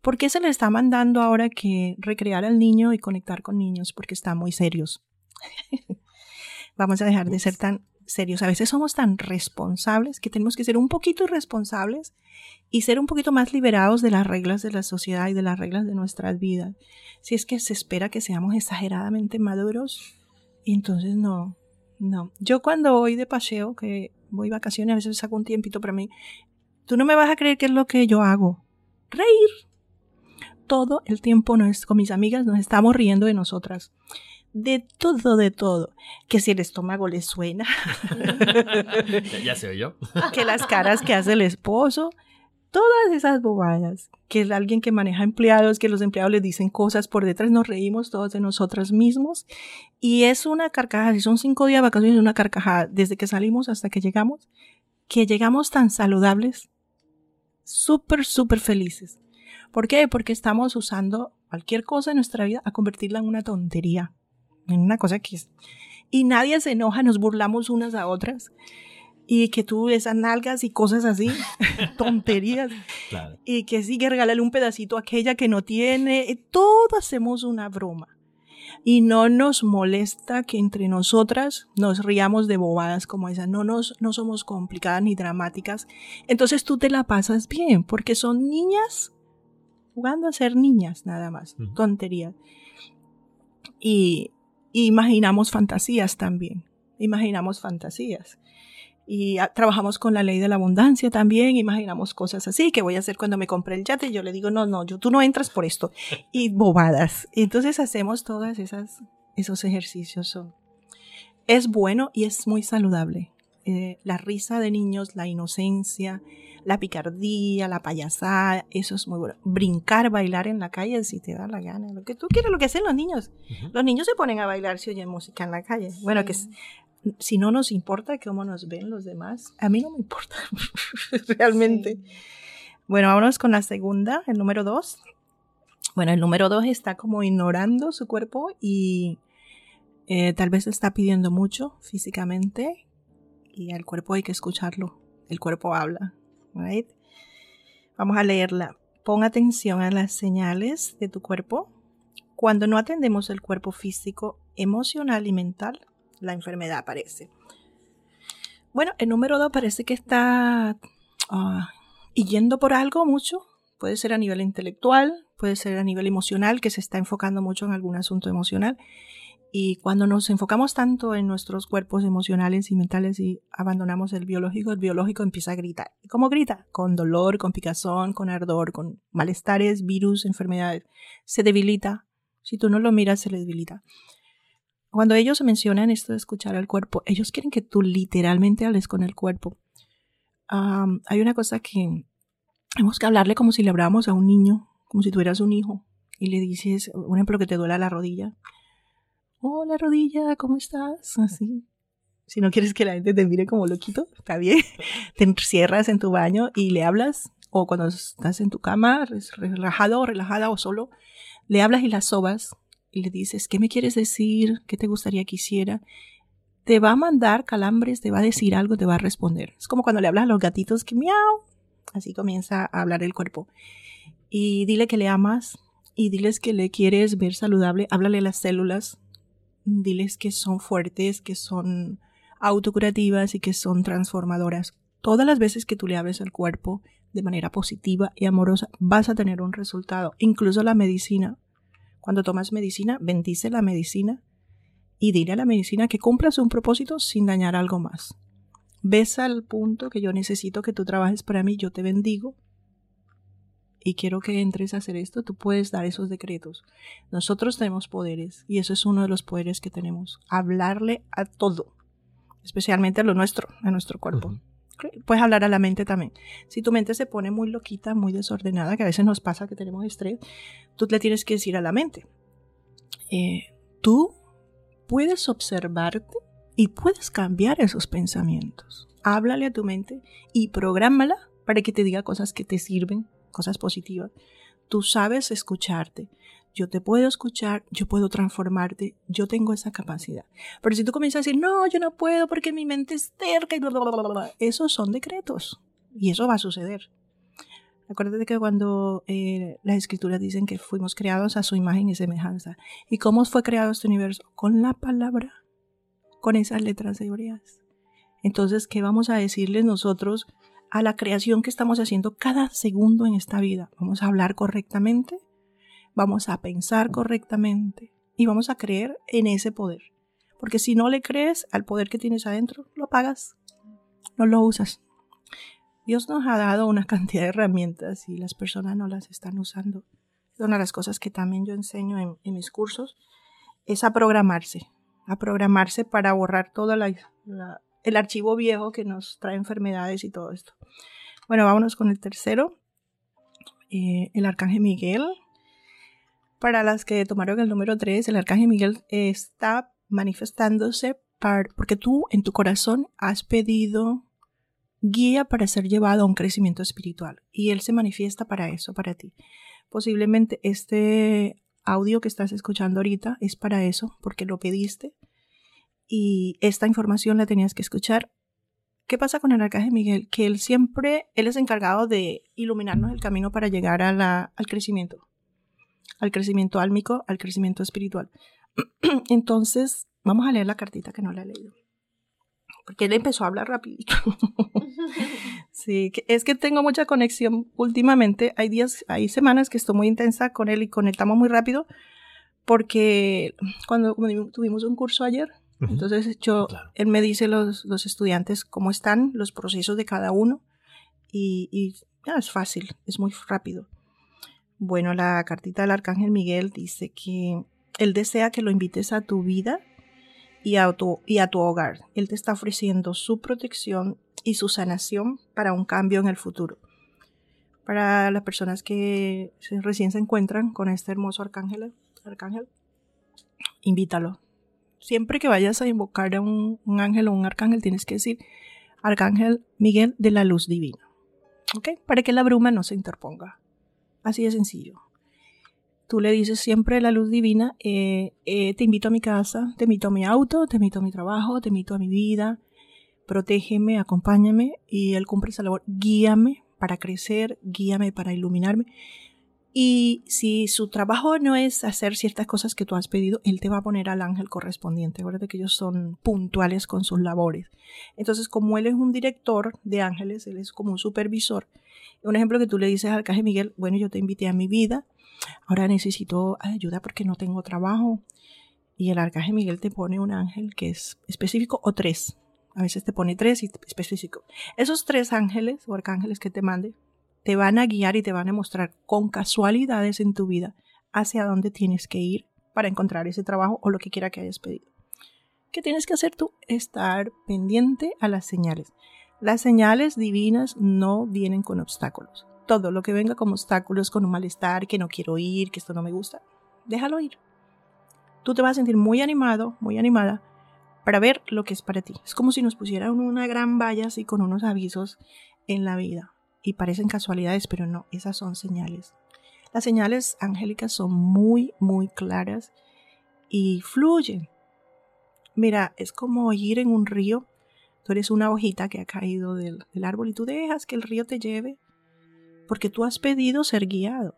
porque se le está mandando ahora que recrear al niño y conectar con niños? Porque están muy serios. Vamos a dejar de ser tan serios. A veces somos tan responsables que tenemos que ser un poquito irresponsables y ser un poquito más liberados de las reglas de la sociedad y de las reglas de nuestras vidas. Si es que se espera que seamos exageradamente maduros, entonces no, no. Yo cuando voy de paseo, que voy vacaciones, a veces saco un tiempito para mí, tú no me vas a creer qué es lo que yo hago. Reír. Todo el tiempo nos, con mis amigas nos estamos riendo de nosotras de todo, de todo. Que si el estómago le suena. ya, se oyó. que las caras que hace el esposo. Todas esas bobadas. Que es alguien que maneja empleados, que los empleados le dicen cosas por detrás, nos reímos todos de nosotras mismos. Y es una carcajada. Si son cinco días de vacaciones, es una carcajada. Desde que salimos hasta que llegamos. Que llegamos tan saludables. Súper, súper felices. ¿Por qué? Porque estamos usando cualquier cosa en nuestra vida a convertirla en una tontería una cosa que es... Y nadie se enoja, nos burlamos unas a otras. Y que tú esas nalgas y cosas así, tonterías. Y que sí, que regálale un pedacito a aquella que no tiene. Todo hacemos una broma. Y no nos molesta que entre nosotras nos riamos de bobadas como esa. No, nos, no somos complicadas ni dramáticas. Entonces tú te la pasas bien, porque son niñas jugando a ser niñas nada más. Tonterías. Y, imaginamos fantasías también. Imaginamos fantasías. Y trabajamos con la ley de la abundancia también, imaginamos cosas así, que voy a hacer cuando me compre el yate, y yo le digo, no, no, yo, tú no entras por esto. Y bobadas. Entonces hacemos todas esas, esos ejercicios. Son. Es bueno y es muy saludable. Eh, la risa de niños, la inocencia, la picardía, la payasada, eso es muy bueno. Brincar, bailar en la calle si te da la gana, lo que tú quieras, lo que hacen los niños. Los niños se ponen a bailar si oyen música en la calle. Bueno, que si no nos importa cómo nos ven los demás, a mí no me importa, realmente. Bueno, vámonos con la segunda, el número dos. Bueno, el número dos está como ignorando su cuerpo y eh, tal vez está pidiendo mucho físicamente y al cuerpo hay que escucharlo. El cuerpo habla. Vamos a leerla. pon atención a las señales de tu cuerpo. Cuando no atendemos el cuerpo físico, emocional y mental, la enfermedad aparece. Bueno, el número 2 parece que está ah, yendo por algo mucho. Puede ser a nivel intelectual, puede ser a nivel emocional, que se está enfocando mucho en algún asunto emocional. Y cuando nos enfocamos tanto en nuestros cuerpos emocionales y mentales y abandonamos el biológico, el biológico empieza a gritar. ¿Y cómo grita? Con dolor, con picazón, con ardor, con malestares, virus, enfermedades. Se debilita. Si tú no lo miras, se le debilita. Cuando ellos mencionan esto de escuchar al cuerpo, ellos quieren que tú literalmente hables con el cuerpo. hay una cosa que tenemos que hablarle como si le habláramos a un niño, como si tuvieras un hijo, y le dices, un ejemplo, que te duela la rodilla hola rodilla, ¿cómo estás? Así. Si no quieres que la gente te mire como loquito, está bien. Te encierras en tu baño y le hablas, o cuando estás en tu cama, relajado o relajada o solo, le hablas y la sobas y le dices, ¿qué me quieres decir? ¿Qué te gustaría que hiciera? Te va a mandar calambres, te va a decir algo, te va a responder. Es como cuando le hablas a los gatitos que miau. Así comienza a hablar el cuerpo. Y dile que le amas y diles que le quieres ver saludable. Háblale a las células diles que son fuertes, que son autocurativas y que son transformadoras. Todas las veces que tú le hables al cuerpo de manera positiva y amorosa, vas a tener un resultado. Incluso la medicina. Cuando tomas medicina, bendice la medicina y dile a la medicina que cumplas un propósito sin dañar algo más. Ves al punto que yo necesito que tú trabajes para mí, yo te bendigo y quiero que entres a hacer esto, tú puedes dar esos decretos. Nosotros tenemos poderes y eso es uno de los poderes que tenemos. Hablarle a todo, especialmente a lo nuestro, a nuestro cuerpo. Puedes hablar a la mente también. Si tu mente se pone muy loquita, muy desordenada, que a veces nos pasa que tenemos estrés, tú le tienes que decir a la mente, eh, tú puedes observarte y puedes cambiar esos pensamientos. Háblale a tu mente y prográmala para que te diga cosas que te sirven cosas positivas, tú sabes escucharte. Yo te puedo escuchar, yo puedo transformarte, yo tengo esa capacidad. Pero si tú comienzas a decir, no, yo no puedo porque mi mente es terca y bla, bla, bla, bla, esos son decretos. Y eso va a suceder. Acuérdate que cuando eh, las escrituras dicen que fuimos creados a su imagen y semejanza. ¿Y cómo fue creado este universo? Con la palabra, con esas letras hebreas. Entonces, ¿qué vamos a decirles nosotros a la creación que estamos haciendo cada segundo en esta vida. Vamos a hablar correctamente, vamos a pensar correctamente y vamos a creer en ese poder. Porque si no le crees al poder que tienes adentro, lo apagas, no lo usas. Dios nos ha dado una cantidad de herramientas y las personas no las están usando. Una de las cosas que también yo enseño en, mis cursos es a programarse, a programarse para borrar toda la, el archivo viejo que nos trae enfermedades y todo esto. Bueno, vámonos con el tercero, eh, el Arcángel Miguel. Para las que tomaron el número 3, el Arcángel Miguel está manifestándose porque tú en tu corazón has pedido guía para ser llevado a un crecimiento espiritual y él se manifiesta para eso, para ti. Posiblemente este audio que estás escuchando ahorita es para eso, porque lo pediste y esta información la tenías que escuchar ¿Qué pasa con el arcángel Miguel? Que él siempre, él es encargado de iluminarnos el camino para llegar a al crecimiento, al crecimiento álmico, al crecimiento espiritual. Entonces, vamos a leer la cartita que no la he leído. Porque él empezó a hablar rapidito. sí, es que tengo mucha conexión últimamente. Hay días, hay semanas que estoy muy intensa con él y conectamos muy rápido. Porque cuando tuvimos un curso ayer, entonces, yo, él me dice los, los estudiantes cómo están, los procesos de cada uno, y, ya es fácil, es muy rápido. Bueno, la cartita del Arcángel Miguel dice que él desea que lo invites a tu vida y a tu, y a tu hogar. Él te está ofreciendo su protección y su sanación para un cambio en el futuro. Para las personas que recién se encuentran con este hermoso arcángel, arcángel invítalo, siempre que vayas a invocar a un, ángel o un arcángel, tienes que decir Arcángel Miguel de la Luz Divina. ¿Ok? Para que la bruma no se interponga. Así de sencillo. Tú le dices siempre la luz divina, eh, eh, te invito a mi casa, te invito a mi auto, te invito a mi trabajo, te invito a mi vida, protégeme, acompáñame y él cumple esa labor. Guíame para crecer, guíame para iluminarme. Y si su trabajo no es hacer ciertas cosas que tú has pedido, él te va a poner al ángel correspondiente. Acuérdate que ellos son puntuales con sus labores. Entonces, como él es un director de ángeles, él es como un supervisor. Un ejemplo que tú le dices al Arcángel Miguel, bueno, yo te invité a mi vida, ahora necesito ayuda porque no tengo trabajo. Y el Arcángel Miguel te pone un ángel que es específico o tres. A veces te pone tres y específico. Esos tres ángeles o arcángeles que te mande te van a guiar y te van a mostrar con casualidades en tu vida hacia dónde tienes que ir para encontrar ese trabajo o lo que quiera que hayas pedido. ¿Qué tienes que hacer tú? Estar pendiente a las señales. Las señales divinas no vienen con obstáculos. Todo lo que venga como obstáculos, con un malestar, que no quiero ir, que esto no me gusta, déjalo ir. Tú te vas a sentir muy animado, muy animada para ver lo que es para ti. Es como si nos pusieran una gran valla así con unos avisos en la vida y parecen casualidades, pero no, esas son señales. Las señales angélicas son muy, muy claras y fluyen. Mira, es como ir en un río. Tú eres una hojita que ha caído del, árbol y tú dejas que el río te lleve porque tú has pedido ser guiado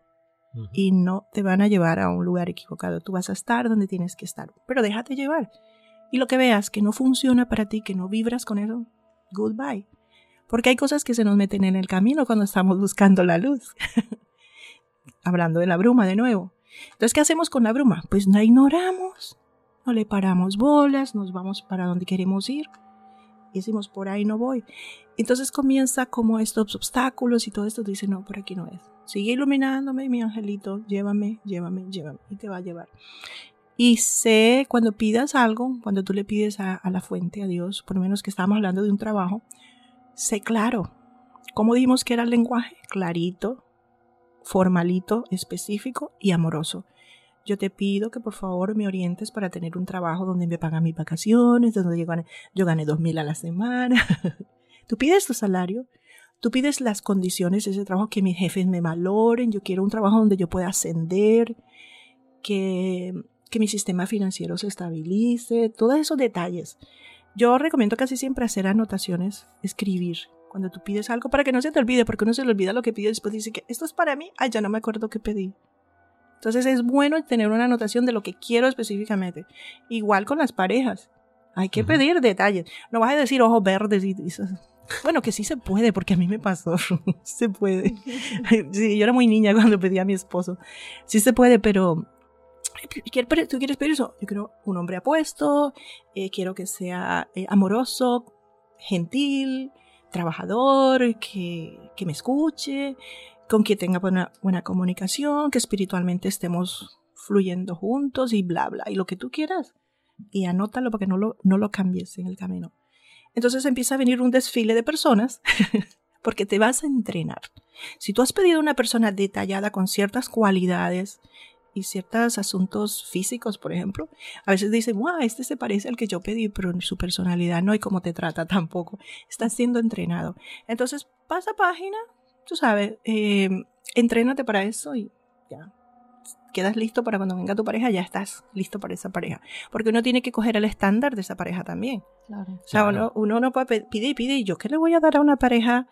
y no te van a llevar a un lugar equivocado. Tú vas a estar donde tienes que estar, pero déjate llevar. Y lo que veas que no funciona para ti, que no vibras con eso, goodbye. Porque hay cosas que se nos meten en el camino cuando estamos buscando la luz. Hablando de la bruma de nuevo. Entonces, ¿qué hacemos con la bruma? Pues la ignoramos, no le paramos bolas, nos vamos para donde queremos ir. Y decimos, por ahí no voy. Entonces comienza como estos obstáculos y todo esto. Dice, no, por aquí no es. Sigue iluminándome, mi angelito, llévame, llévame, llévame. Y te va a llevar. Y sé, cuando pidas algo, cuando tú le pides a, la fuente, a Dios, por lo menos que estamos hablando de un trabajo, sé claro. ¿Cómo dijimos que era el lenguaje? Clarito, formalito, específico y amoroso. Yo te pido que por favor me orientes para tener un trabajo donde me pagan mis vacaciones, donde yo gane, yo gane dos mil a la semana. tú pides tu salario, tú pides las condiciones de ese trabajo, que mis jefes me valoren, yo quiero un trabajo donde yo pueda ascender, que, que mi sistema financiero se estabilice, todos esos detalles. Yo recomiendo casi siempre hacer anotaciones, escribir. Cuando tú pides algo para que no se te olvide, porque uno se le olvida lo que pide después dice que esto es para mí, ay, ya no me acuerdo qué pedí. Entonces es bueno tener una anotación de lo que quiero específicamente. Igual con las parejas. Hay que pedir detalles. No vas a decir ojos verdes y, bueno, que sí se puede, porque a mí me pasó. se puede. sí, yo era muy niña cuando pedí a mi esposo. Sí se puede, pero ¿Tú quieres pedir eso? Yo quiero un hombre apuesto, eh, quiero que sea eh, amoroso, gentil, trabajador, que, que, me escuche, con quien tenga buena, buena comunicación, que espiritualmente estemos fluyendo juntos y bla, bla, y lo que tú quieras. Y anótalo para que no lo, no lo cambies en el camino. Entonces empieza a venir un desfile de personas porque te vas a entrenar. Si tú has pedido una persona detallada con ciertas cualidades, y ciertos asuntos físicos, por ejemplo, a veces dicen, wow, este se parece al que yo pedí, pero en su personalidad no y cómo te trata tampoco. Estás siendo entrenado. Entonces, pasa página, tú sabes, eh, entrénate para eso y ya. Quedas listo para cuando venga tu pareja, ya estás listo para esa pareja. Porque uno tiene que coger el estándar de esa pareja también. Claro. O sea, uno, uno no puede pedir y pide, ¿y yo qué le voy a dar a una pareja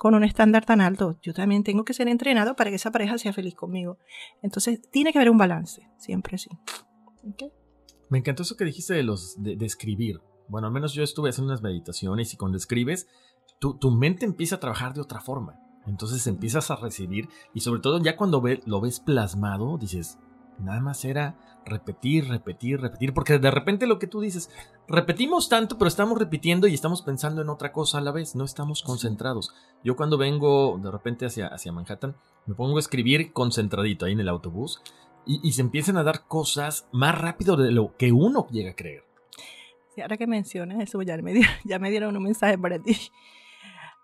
con un estándar tan alto, yo también tengo que ser entrenado para que esa pareja sea feliz conmigo. Entonces, tiene que haber un balance, siempre sí. Me encantó eso que dijiste de los de, escribir. Bueno, al menos yo estuve haciendo unas meditaciones y cuando escribes, tu, tu mente empieza a trabajar de otra forma. Entonces empiezas a recibir y sobre todo ya cuando ve, lo ves plasmado, dices, nada más era repetir, repetir, repetir, porque de repente lo que tú dices, repetimos tanto, pero estamos repitiendo y estamos pensando en otra cosa a la vez, no estamos concentrados. Yo cuando vengo de repente hacia, hacia Manhattan, me pongo a escribir concentradito ahí en el autobús y, se empiezan a dar cosas más rápido de lo que uno llega a creer. Sí, ahora que mencionas eso, ya me, dieron, ya me dieron un mensaje para ti.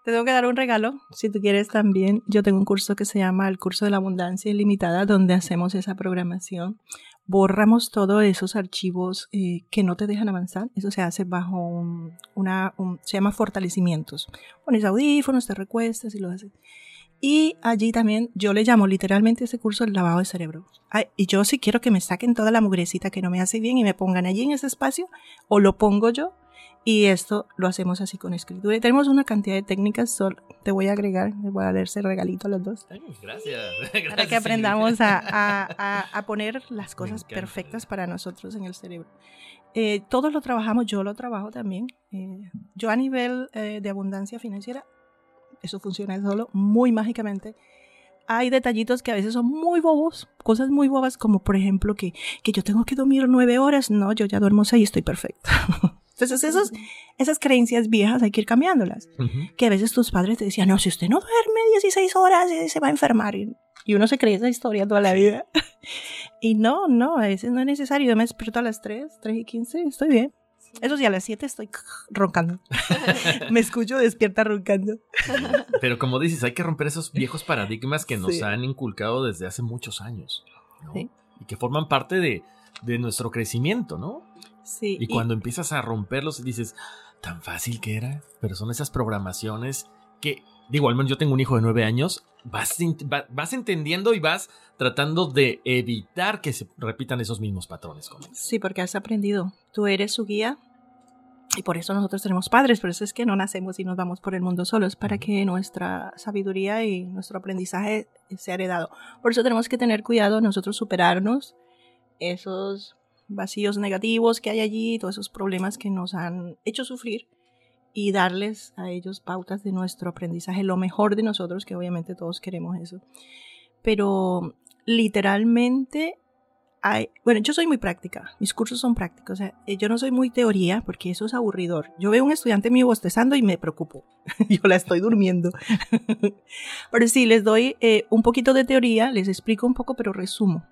Te tengo que dar un regalo, si tú quieres también. Yo tengo un curso que se llama el curso de la abundancia ilimitada, donde hacemos esa programación borramos todos esos archivos eh, que no te dejan avanzar. Eso se hace bajo un, una, se llama fortalecimientos. Pones audífonos, te recuestas y lo haces. Y allí también yo le llamo literalmente ese curso el lavado de cerebro. y yo si quiero que me saquen toda la mugrecita que no me hace bien y me pongan allí en ese espacio, o lo pongo yo. Y esto lo hacemos así con escritura. Y tenemos una cantidad de técnicas, te voy a agregar, te voy a dar ese regalito a los dos. gracias. Para que aprendamos a, a, a, poner las cosas perfectas para nosotros en el cerebro. Eh, todos lo trabajamos, yo lo trabajo también. Eh, yo a nivel eh, de abundancia financiera, eso funciona solo muy mágicamente. Hay detallitos que a veces son muy bobos, cosas muy bobas, como por ejemplo que, que yo tengo que dormir nueve horas. No, yo ya duermo seis y estoy perfecta. Entonces, esos, esas creencias viejas hay que ir cambiándolas. Que a veces tus padres te decían, no, si usted no duerme 16 horas, eh, se va a enfermar. Y, uno se cree esa historia toda la vida. y no, no, a veces no es necesario. Yo me despierto a las 3, 3 y 15, estoy bien. Eso sí, a las 7 estoy roncando. me escucho despierta roncando. Pero como dices, hay que romper esos viejos paradigmas que nos han inculcado desde hace muchos años. Y que forman parte de, de nuestro crecimiento, ¿no? Y cuando empiezas a romperlos dices, tan fácil que era, pero son esas programaciones que, digo, al menos yo tengo un hijo de nueve años, vas, vas entendiendo y vas tratando de evitar que se repitan esos mismos patrones. Sí, porque has aprendido, tú eres su guía. Y por eso nosotros tenemos padres, por eso es que no nacemos y nos vamos por el mundo solos, para que nuestra sabiduría y nuestro aprendizaje sea heredado. Por eso tenemos que tener cuidado nosotros superarnos esos vacíos negativos que hay allí, todos esos problemas que nos han hecho sufrir y darles a ellos pautas de nuestro aprendizaje, lo mejor de nosotros, que obviamente todos queremos eso. Pero literalmente hay, bueno, yo soy muy práctica, mis cursos son prácticos, o sea, eh, yo no soy muy teoría porque eso es aburridor. Yo veo un estudiante mío bostezando y me preocupo, yo la estoy durmiendo. pero sí, les doy eh, un poquito de teoría, les explico un poco, pero resumo.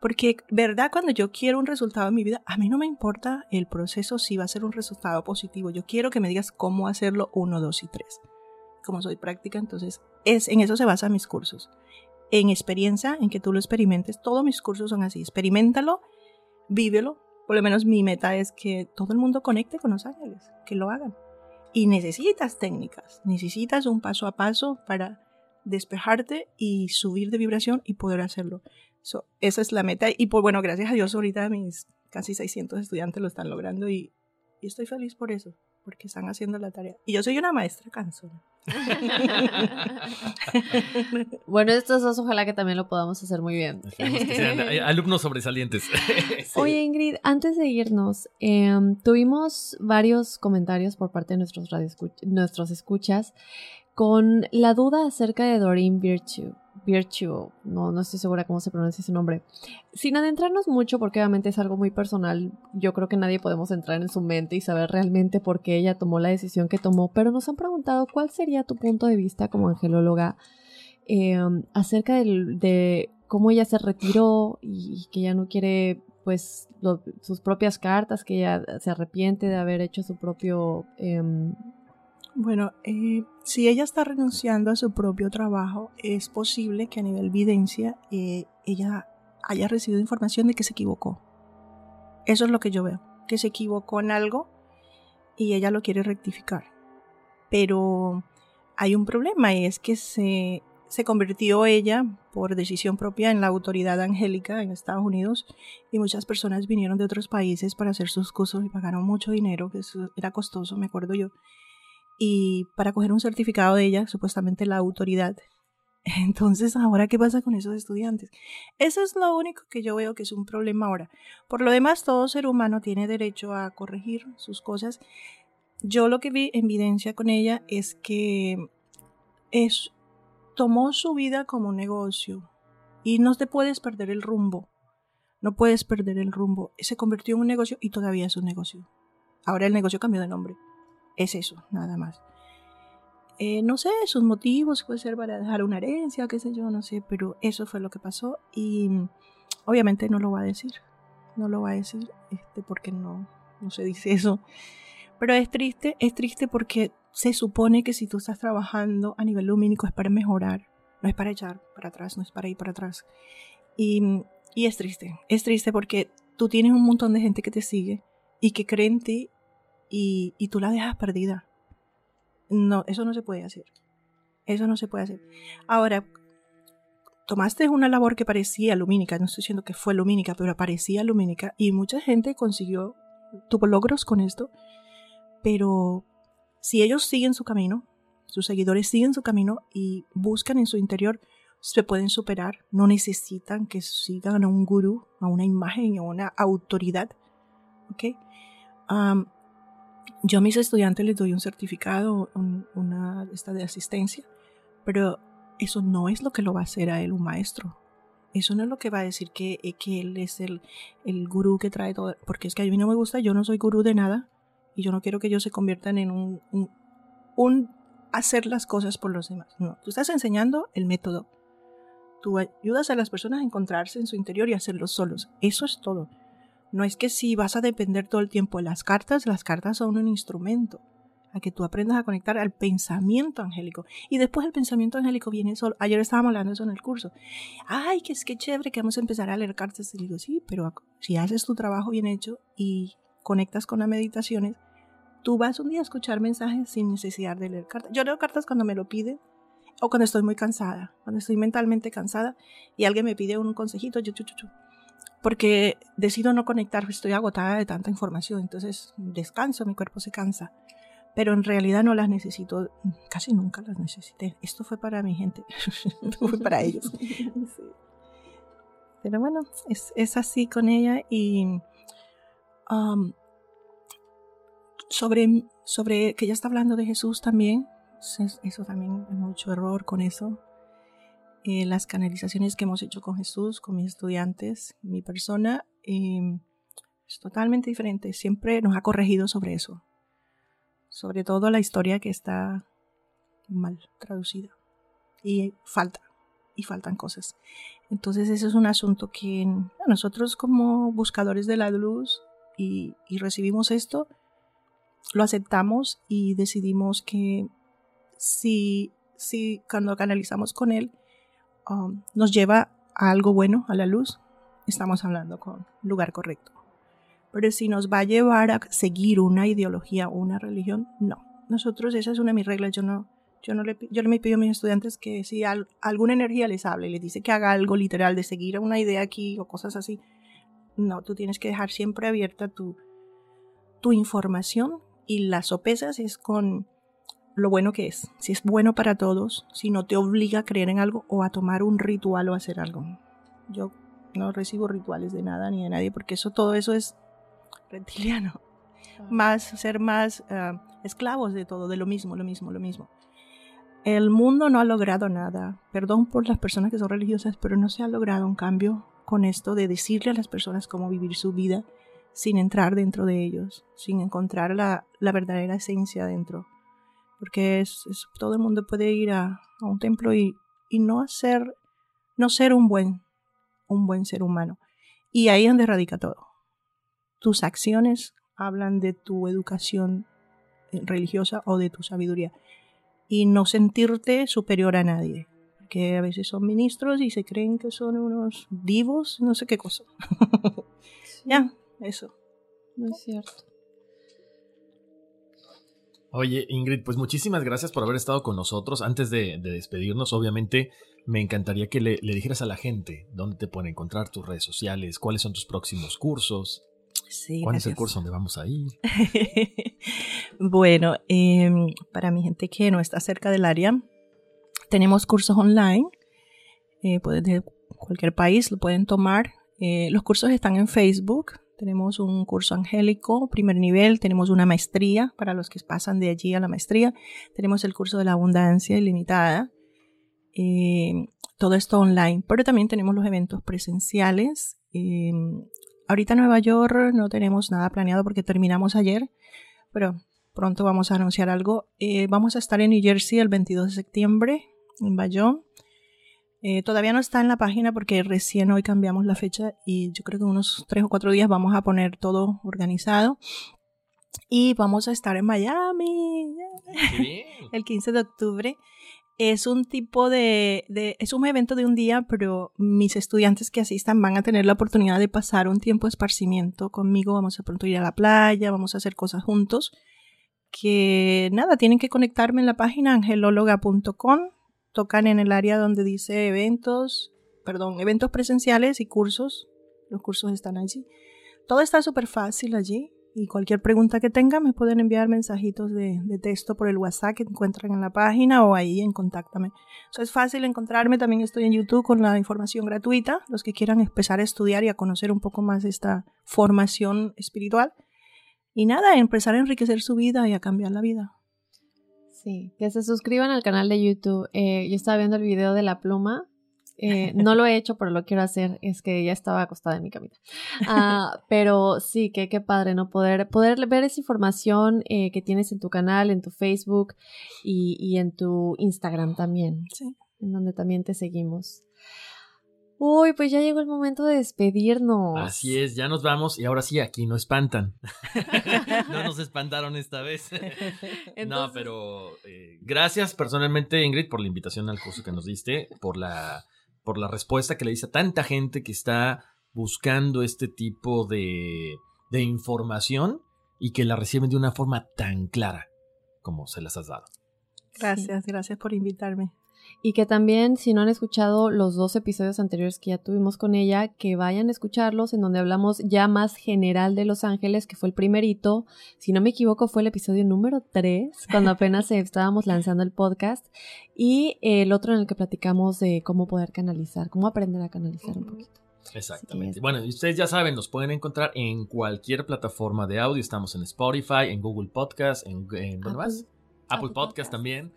Porque, ¿verdad? Cuando yo quiero un resultado en mi vida, a mí no me importa el proceso si va a ser un resultado positivo. Yo quiero que me digas cómo hacerlo uno, dos y tres. Como soy práctica, entonces es, en eso se basan mis cursos. En experiencia, en que tú lo experimentes. Todos mis cursos son así. Experimentalo, vívelo. Por lo menos mi meta es que todo el mundo conecte con los ángeles, que lo hagan. Y necesitas técnicas, necesitas un paso a paso para despejarte y subir de vibración y poder hacerlo esa es la meta. Y pues bueno, gracias a Dios ahorita mis casi 600 estudiantes lo están logrando y, estoy feliz por eso, porque están haciendo la tarea. Y yo soy una maestra cansona. bueno, estos dos ojalá que también lo podamos hacer muy bien. alumnos sobresalientes. Oye Ingrid, antes de irnos, em, tuvimos varios comentarios por parte de nuestros, radio nuestros escuchas con la duda acerca de Doreen Virtue. Virtue, no, no estoy segura cómo se pronuncia ese nombre. Sin adentrarnos mucho, porque obviamente es algo muy personal, yo creo que nadie podemos entrar en su mente y saber realmente por qué ella tomó la decisión que tomó, pero nos han preguntado cuál sería tu punto de vista como angelóloga em, acerca de, cómo ella se retiró y, que ya no quiere pues sus propias cartas, que ella se arrepiente de haber hecho su propio em, bueno, eh, si ella está renunciando a su propio trabajo, es posible que a nivel evidencia eh, ella haya recibido información de que se equivocó. Eso es lo que yo veo, que se equivocó en algo y ella lo quiere rectificar. Pero hay un problema y es que se, se convirtió ella por decisión propia en la autoridad angélica en Estados Unidos y muchas personas vinieron de otros países para hacer sus cursos y pagaron mucho dinero, que era costoso, me acuerdo yo y para coger un certificado de ella, supuestamente la autoridad. Entonces, ahora, ¿qué pasa con esos estudiantes? Eso es lo único que yo veo que es un problema ahora. Por lo demás, todo ser humano tiene derecho a corregir sus cosas. Yo lo que vi en evidencia con ella es que es, tomó su vida como un negocio y no te puedes perder el rumbo. No puedes perder el rumbo. Se convirtió en un negocio y todavía es un negocio. Ahora el negocio cambió de nombre. Es eso, nada más. Eh, no sé, sus motivos puede ser para dejar una herencia, qué sé yo, no sé, pero eso fue lo que pasó y obviamente no lo va a decir, no lo va a decir, este, porque no, no se dice eso. Pero es triste, es triste porque se supone que si tú estás trabajando a nivel lumínico es para mejorar, no es para echar para atrás, no es para ir para atrás. Y, y es triste, es triste porque tú tienes un montón de gente que te sigue y que cree en ti y, tú la dejas perdida. No, eso no se puede hacer. Eso no se puede hacer. Ahora, tomaste una labor que parecía lumínica, no estoy diciendo que fue lumínica, pero parecía lumínica, y mucha gente consiguió, tuvo logros con esto, pero si ellos siguen su camino, sus seguidores siguen su camino y buscan en su interior, se pueden superar, no necesitan que sigan a un gurú, a una imagen, a una autoridad. ¿Ok? Yo a mis estudiantes les doy un certificado, una esta de asistencia, pero eso no es lo que lo va a hacer a él un maestro. Eso no es lo que va a decir que, eh, que él es el, el gurú que trae todo. Porque es que a mí no me gusta, yo no soy gurú de nada y yo no quiero que ellos se conviertan en un, un, hacer las cosas por los demás. No, tú estás enseñando el método. Tú ayudas a las personas a encontrarse en su interior y hacerlo solos. Eso es todo. No es que si vas a depender todo el tiempo de las cartas, las cartas son un instrumento a que tú aprendas a conectar al pensamiento angélico. Y después el pensamiento angélico viene solo. Ayer estábamos hablando de eso en el curso. Ay, que es que chévere que vamos a empezar a leer cartas. Y digo, sí, pero si haces tu trabajo bien hecho y conectas con las meditaciones, tú vas un día a escuchar mensajes sin necesidad de leer cartas. Yo leo cartas cuando me lo piden o cuando estoy muy cansada, cuando estoy mentalmente cansada y alguien me pide un consejito, yo, porque decido no conectar, estoy agotada de tanta información, entonces descanso, mi cuerpo se cansa pero en realidad no las necesito, casi nunca las necesité. Esto fue para mi gente, fue para ellos. Pero bueno, es, es, así con ella y um, sobre, sobre que ella está hablando de Jesús también, eso también hay mucho error con eso. Eh, las canalizaciones que hemos hecho con Jesús, con mis estudiantes, mi persona, eh, es totalmente diferente. Siempre nos ha corregido sobre eso sobre todo la historia que está mal traducida y falta y faltan cosas. Entonces ese es un asunto que nosotros como buscadores de la luz y, recibimos esto, lo aceptamos y decidimos que si, si cuando canalizamos con él um, nos lleva a algo bueno, a la luz, estamos hablando con lugar correcto. Pero si nos va a llevar a seguir una ideología una religión, no. Nosotros, esa es una de mis reglas. Yo no, yo no le, yo me pido a mis estudiantes que si alguna energía les hable y les dice que haga algo literal de seguir una idea aquí o cosas así, no, tú tienes que dejar siempre abierta tu, tu información y las sopesas es con lo bueno que es. Si es bueno para todos, si no te obliga a creer en algo o a tomar un ritual o hacer algo. Yo no recibo rituales de nada ni de nadie porque eso todo eso es reptiliano, más ser más ah, esclavos de todo, de lo mismo, lo mismo, lo mismo. El mundo no ha logrado nada. Perdón por las personas que son religiosas, pero no se ha logrado un cambio con esto de decirle a las personas cómo vivir su vida sin entrar dentro de ellos, sin encontrar la, la verdadera esencia dentro. Porque es, todo el mundo puede ir a, a un templo y, y, no hacer, no ser un buen, un buen ser humano. Y ahí es donde radica todo tus acciones hablan de tu educación eh, religiosa o de tu sabiduría. Y no sentirte superior a nadie. Que a veces son ministros y se creen que son unos divos, no sé qué cosa. ya, eso. No es cierto. Oye, Ingrid, pues muchísimas gracias por haber estado con nosotros. Antes de, despedirnos, obviamente, me encantaría que le, le, dijeras a la gente dónde te pueden encontrar tus redes sociales, cuáles son tus próximos cursos. ¿Cuál es el curso donde vamos a ir? bueno, em, para mi gente que no está cerca del área, tenemos cursos online. Eh, de cualquier país lo pueden tomar. Eh, los cursos están en Facebook. Tenemos un curso angélico, primer nivel. Tenemos una maestría para los que pasan de allí a la maestría. Tenemos el curso de la abundancia ilimitada. Eh, todo esto online, pero también tenemos los eventos presenciales. Em, Ahorita en Nueva York no tenemos nada planeado porque terminamos ayer, pero pronto vamos a anunciar algo. Eh, vamos a estar en New Jersey el 22 de septiembre, en Bayonne. Eh, todavía no está en la página porque recién hoy cambiamos la fecha y yo creo que en unos tres o cuatro días vamos a poner todo organizado. Y vamos a estar en Miami. El 15 de octubre. Es un tipo de, es un evento de un día, pero mis estudiantes que asistan van a tener la oportunidad de pasar un tiempo de esparcimiento conmigo, vamos a pronto ir a la playa, vamos a hacer cosas juntos, que nada, tienen que conectarme en la página angelóloga.com, tocan en el área donde dice eventos, perdón, eventos presenciales y cursos, los cursos están allí. Todo está súper fácil allí, Y cualquier pregunta que tengan me pueden enviar mensajitos de, de, texto por el WhatsApp que encuentran en la página o ahí en Contáctame. Eso es fácil encontrarme. También estoy en YouTube con la información gratuita. Los que quieran empezar a estudiar y a conocer un poco más esta formación espiritual. Y nada, empezar a enriquecer su vida y a cambiar la vida. Sí, que se suscriban al canal de YouTube. Eh, yo estaba viendo el video de la pluma eh, no lo he hecho, pero lo quiero hacer. Es que ya estaba acostada en mi camita. Ah, pero sí, que qué padre, ¿no? Poder, poder ver esa información eh, que tienes en tu canal, en tu Facebook y, y en tu Instagram también. Sí. En donde también te seguimos. Uy, pues ya llegó el momento de despedirnos. Así es, ya nos vamos y ahora sí, aquí no espantan. no nos espantaron esta vez. No, pero eh, gracias personalmente, Ingrid, por la invitación al curso que nos diste, por la por la respuesta que le dice a tanta gente que está buscando este tipo de, de información y que la reciben de una forma tan clara como se las has dado. Gracias, sí. gracias por invitarme. Y que también, si no han escuchado los dos episodios anteriores que ya tuvimos con ella, que vayan a escucharlos, en donde hablamos ya más general de Los Ángeles, que fue el primerito. Si no me equivoco, fue el episodio número 3, cuando apenas estábamos lanzando el podcast. Y el otro en el que platicamos de cómo poder canalizar, cómo aprender a canalizar un poquito. Exactamente. Bueno, y ustedes ya saben, nos pueden encontrar en cualquier plataforma de audio. Estamos en Spotify, en Google Podcast, en, en ¿dónde más? Apple, Apple Podcast también.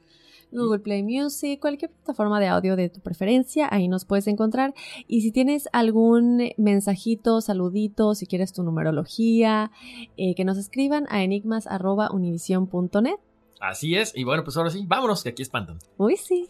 Google Play Music, cualquier plataforma de audio de tu preferencia, ahí nos puedes encontrar. Y si tienes algún mensajito, saludito, si quieres tu numerología, eh, que nos escriban a enigmas.univision.net. Así es, y bueno, pues ahora sí, vámonos, que aquí espantan. Uy, sí.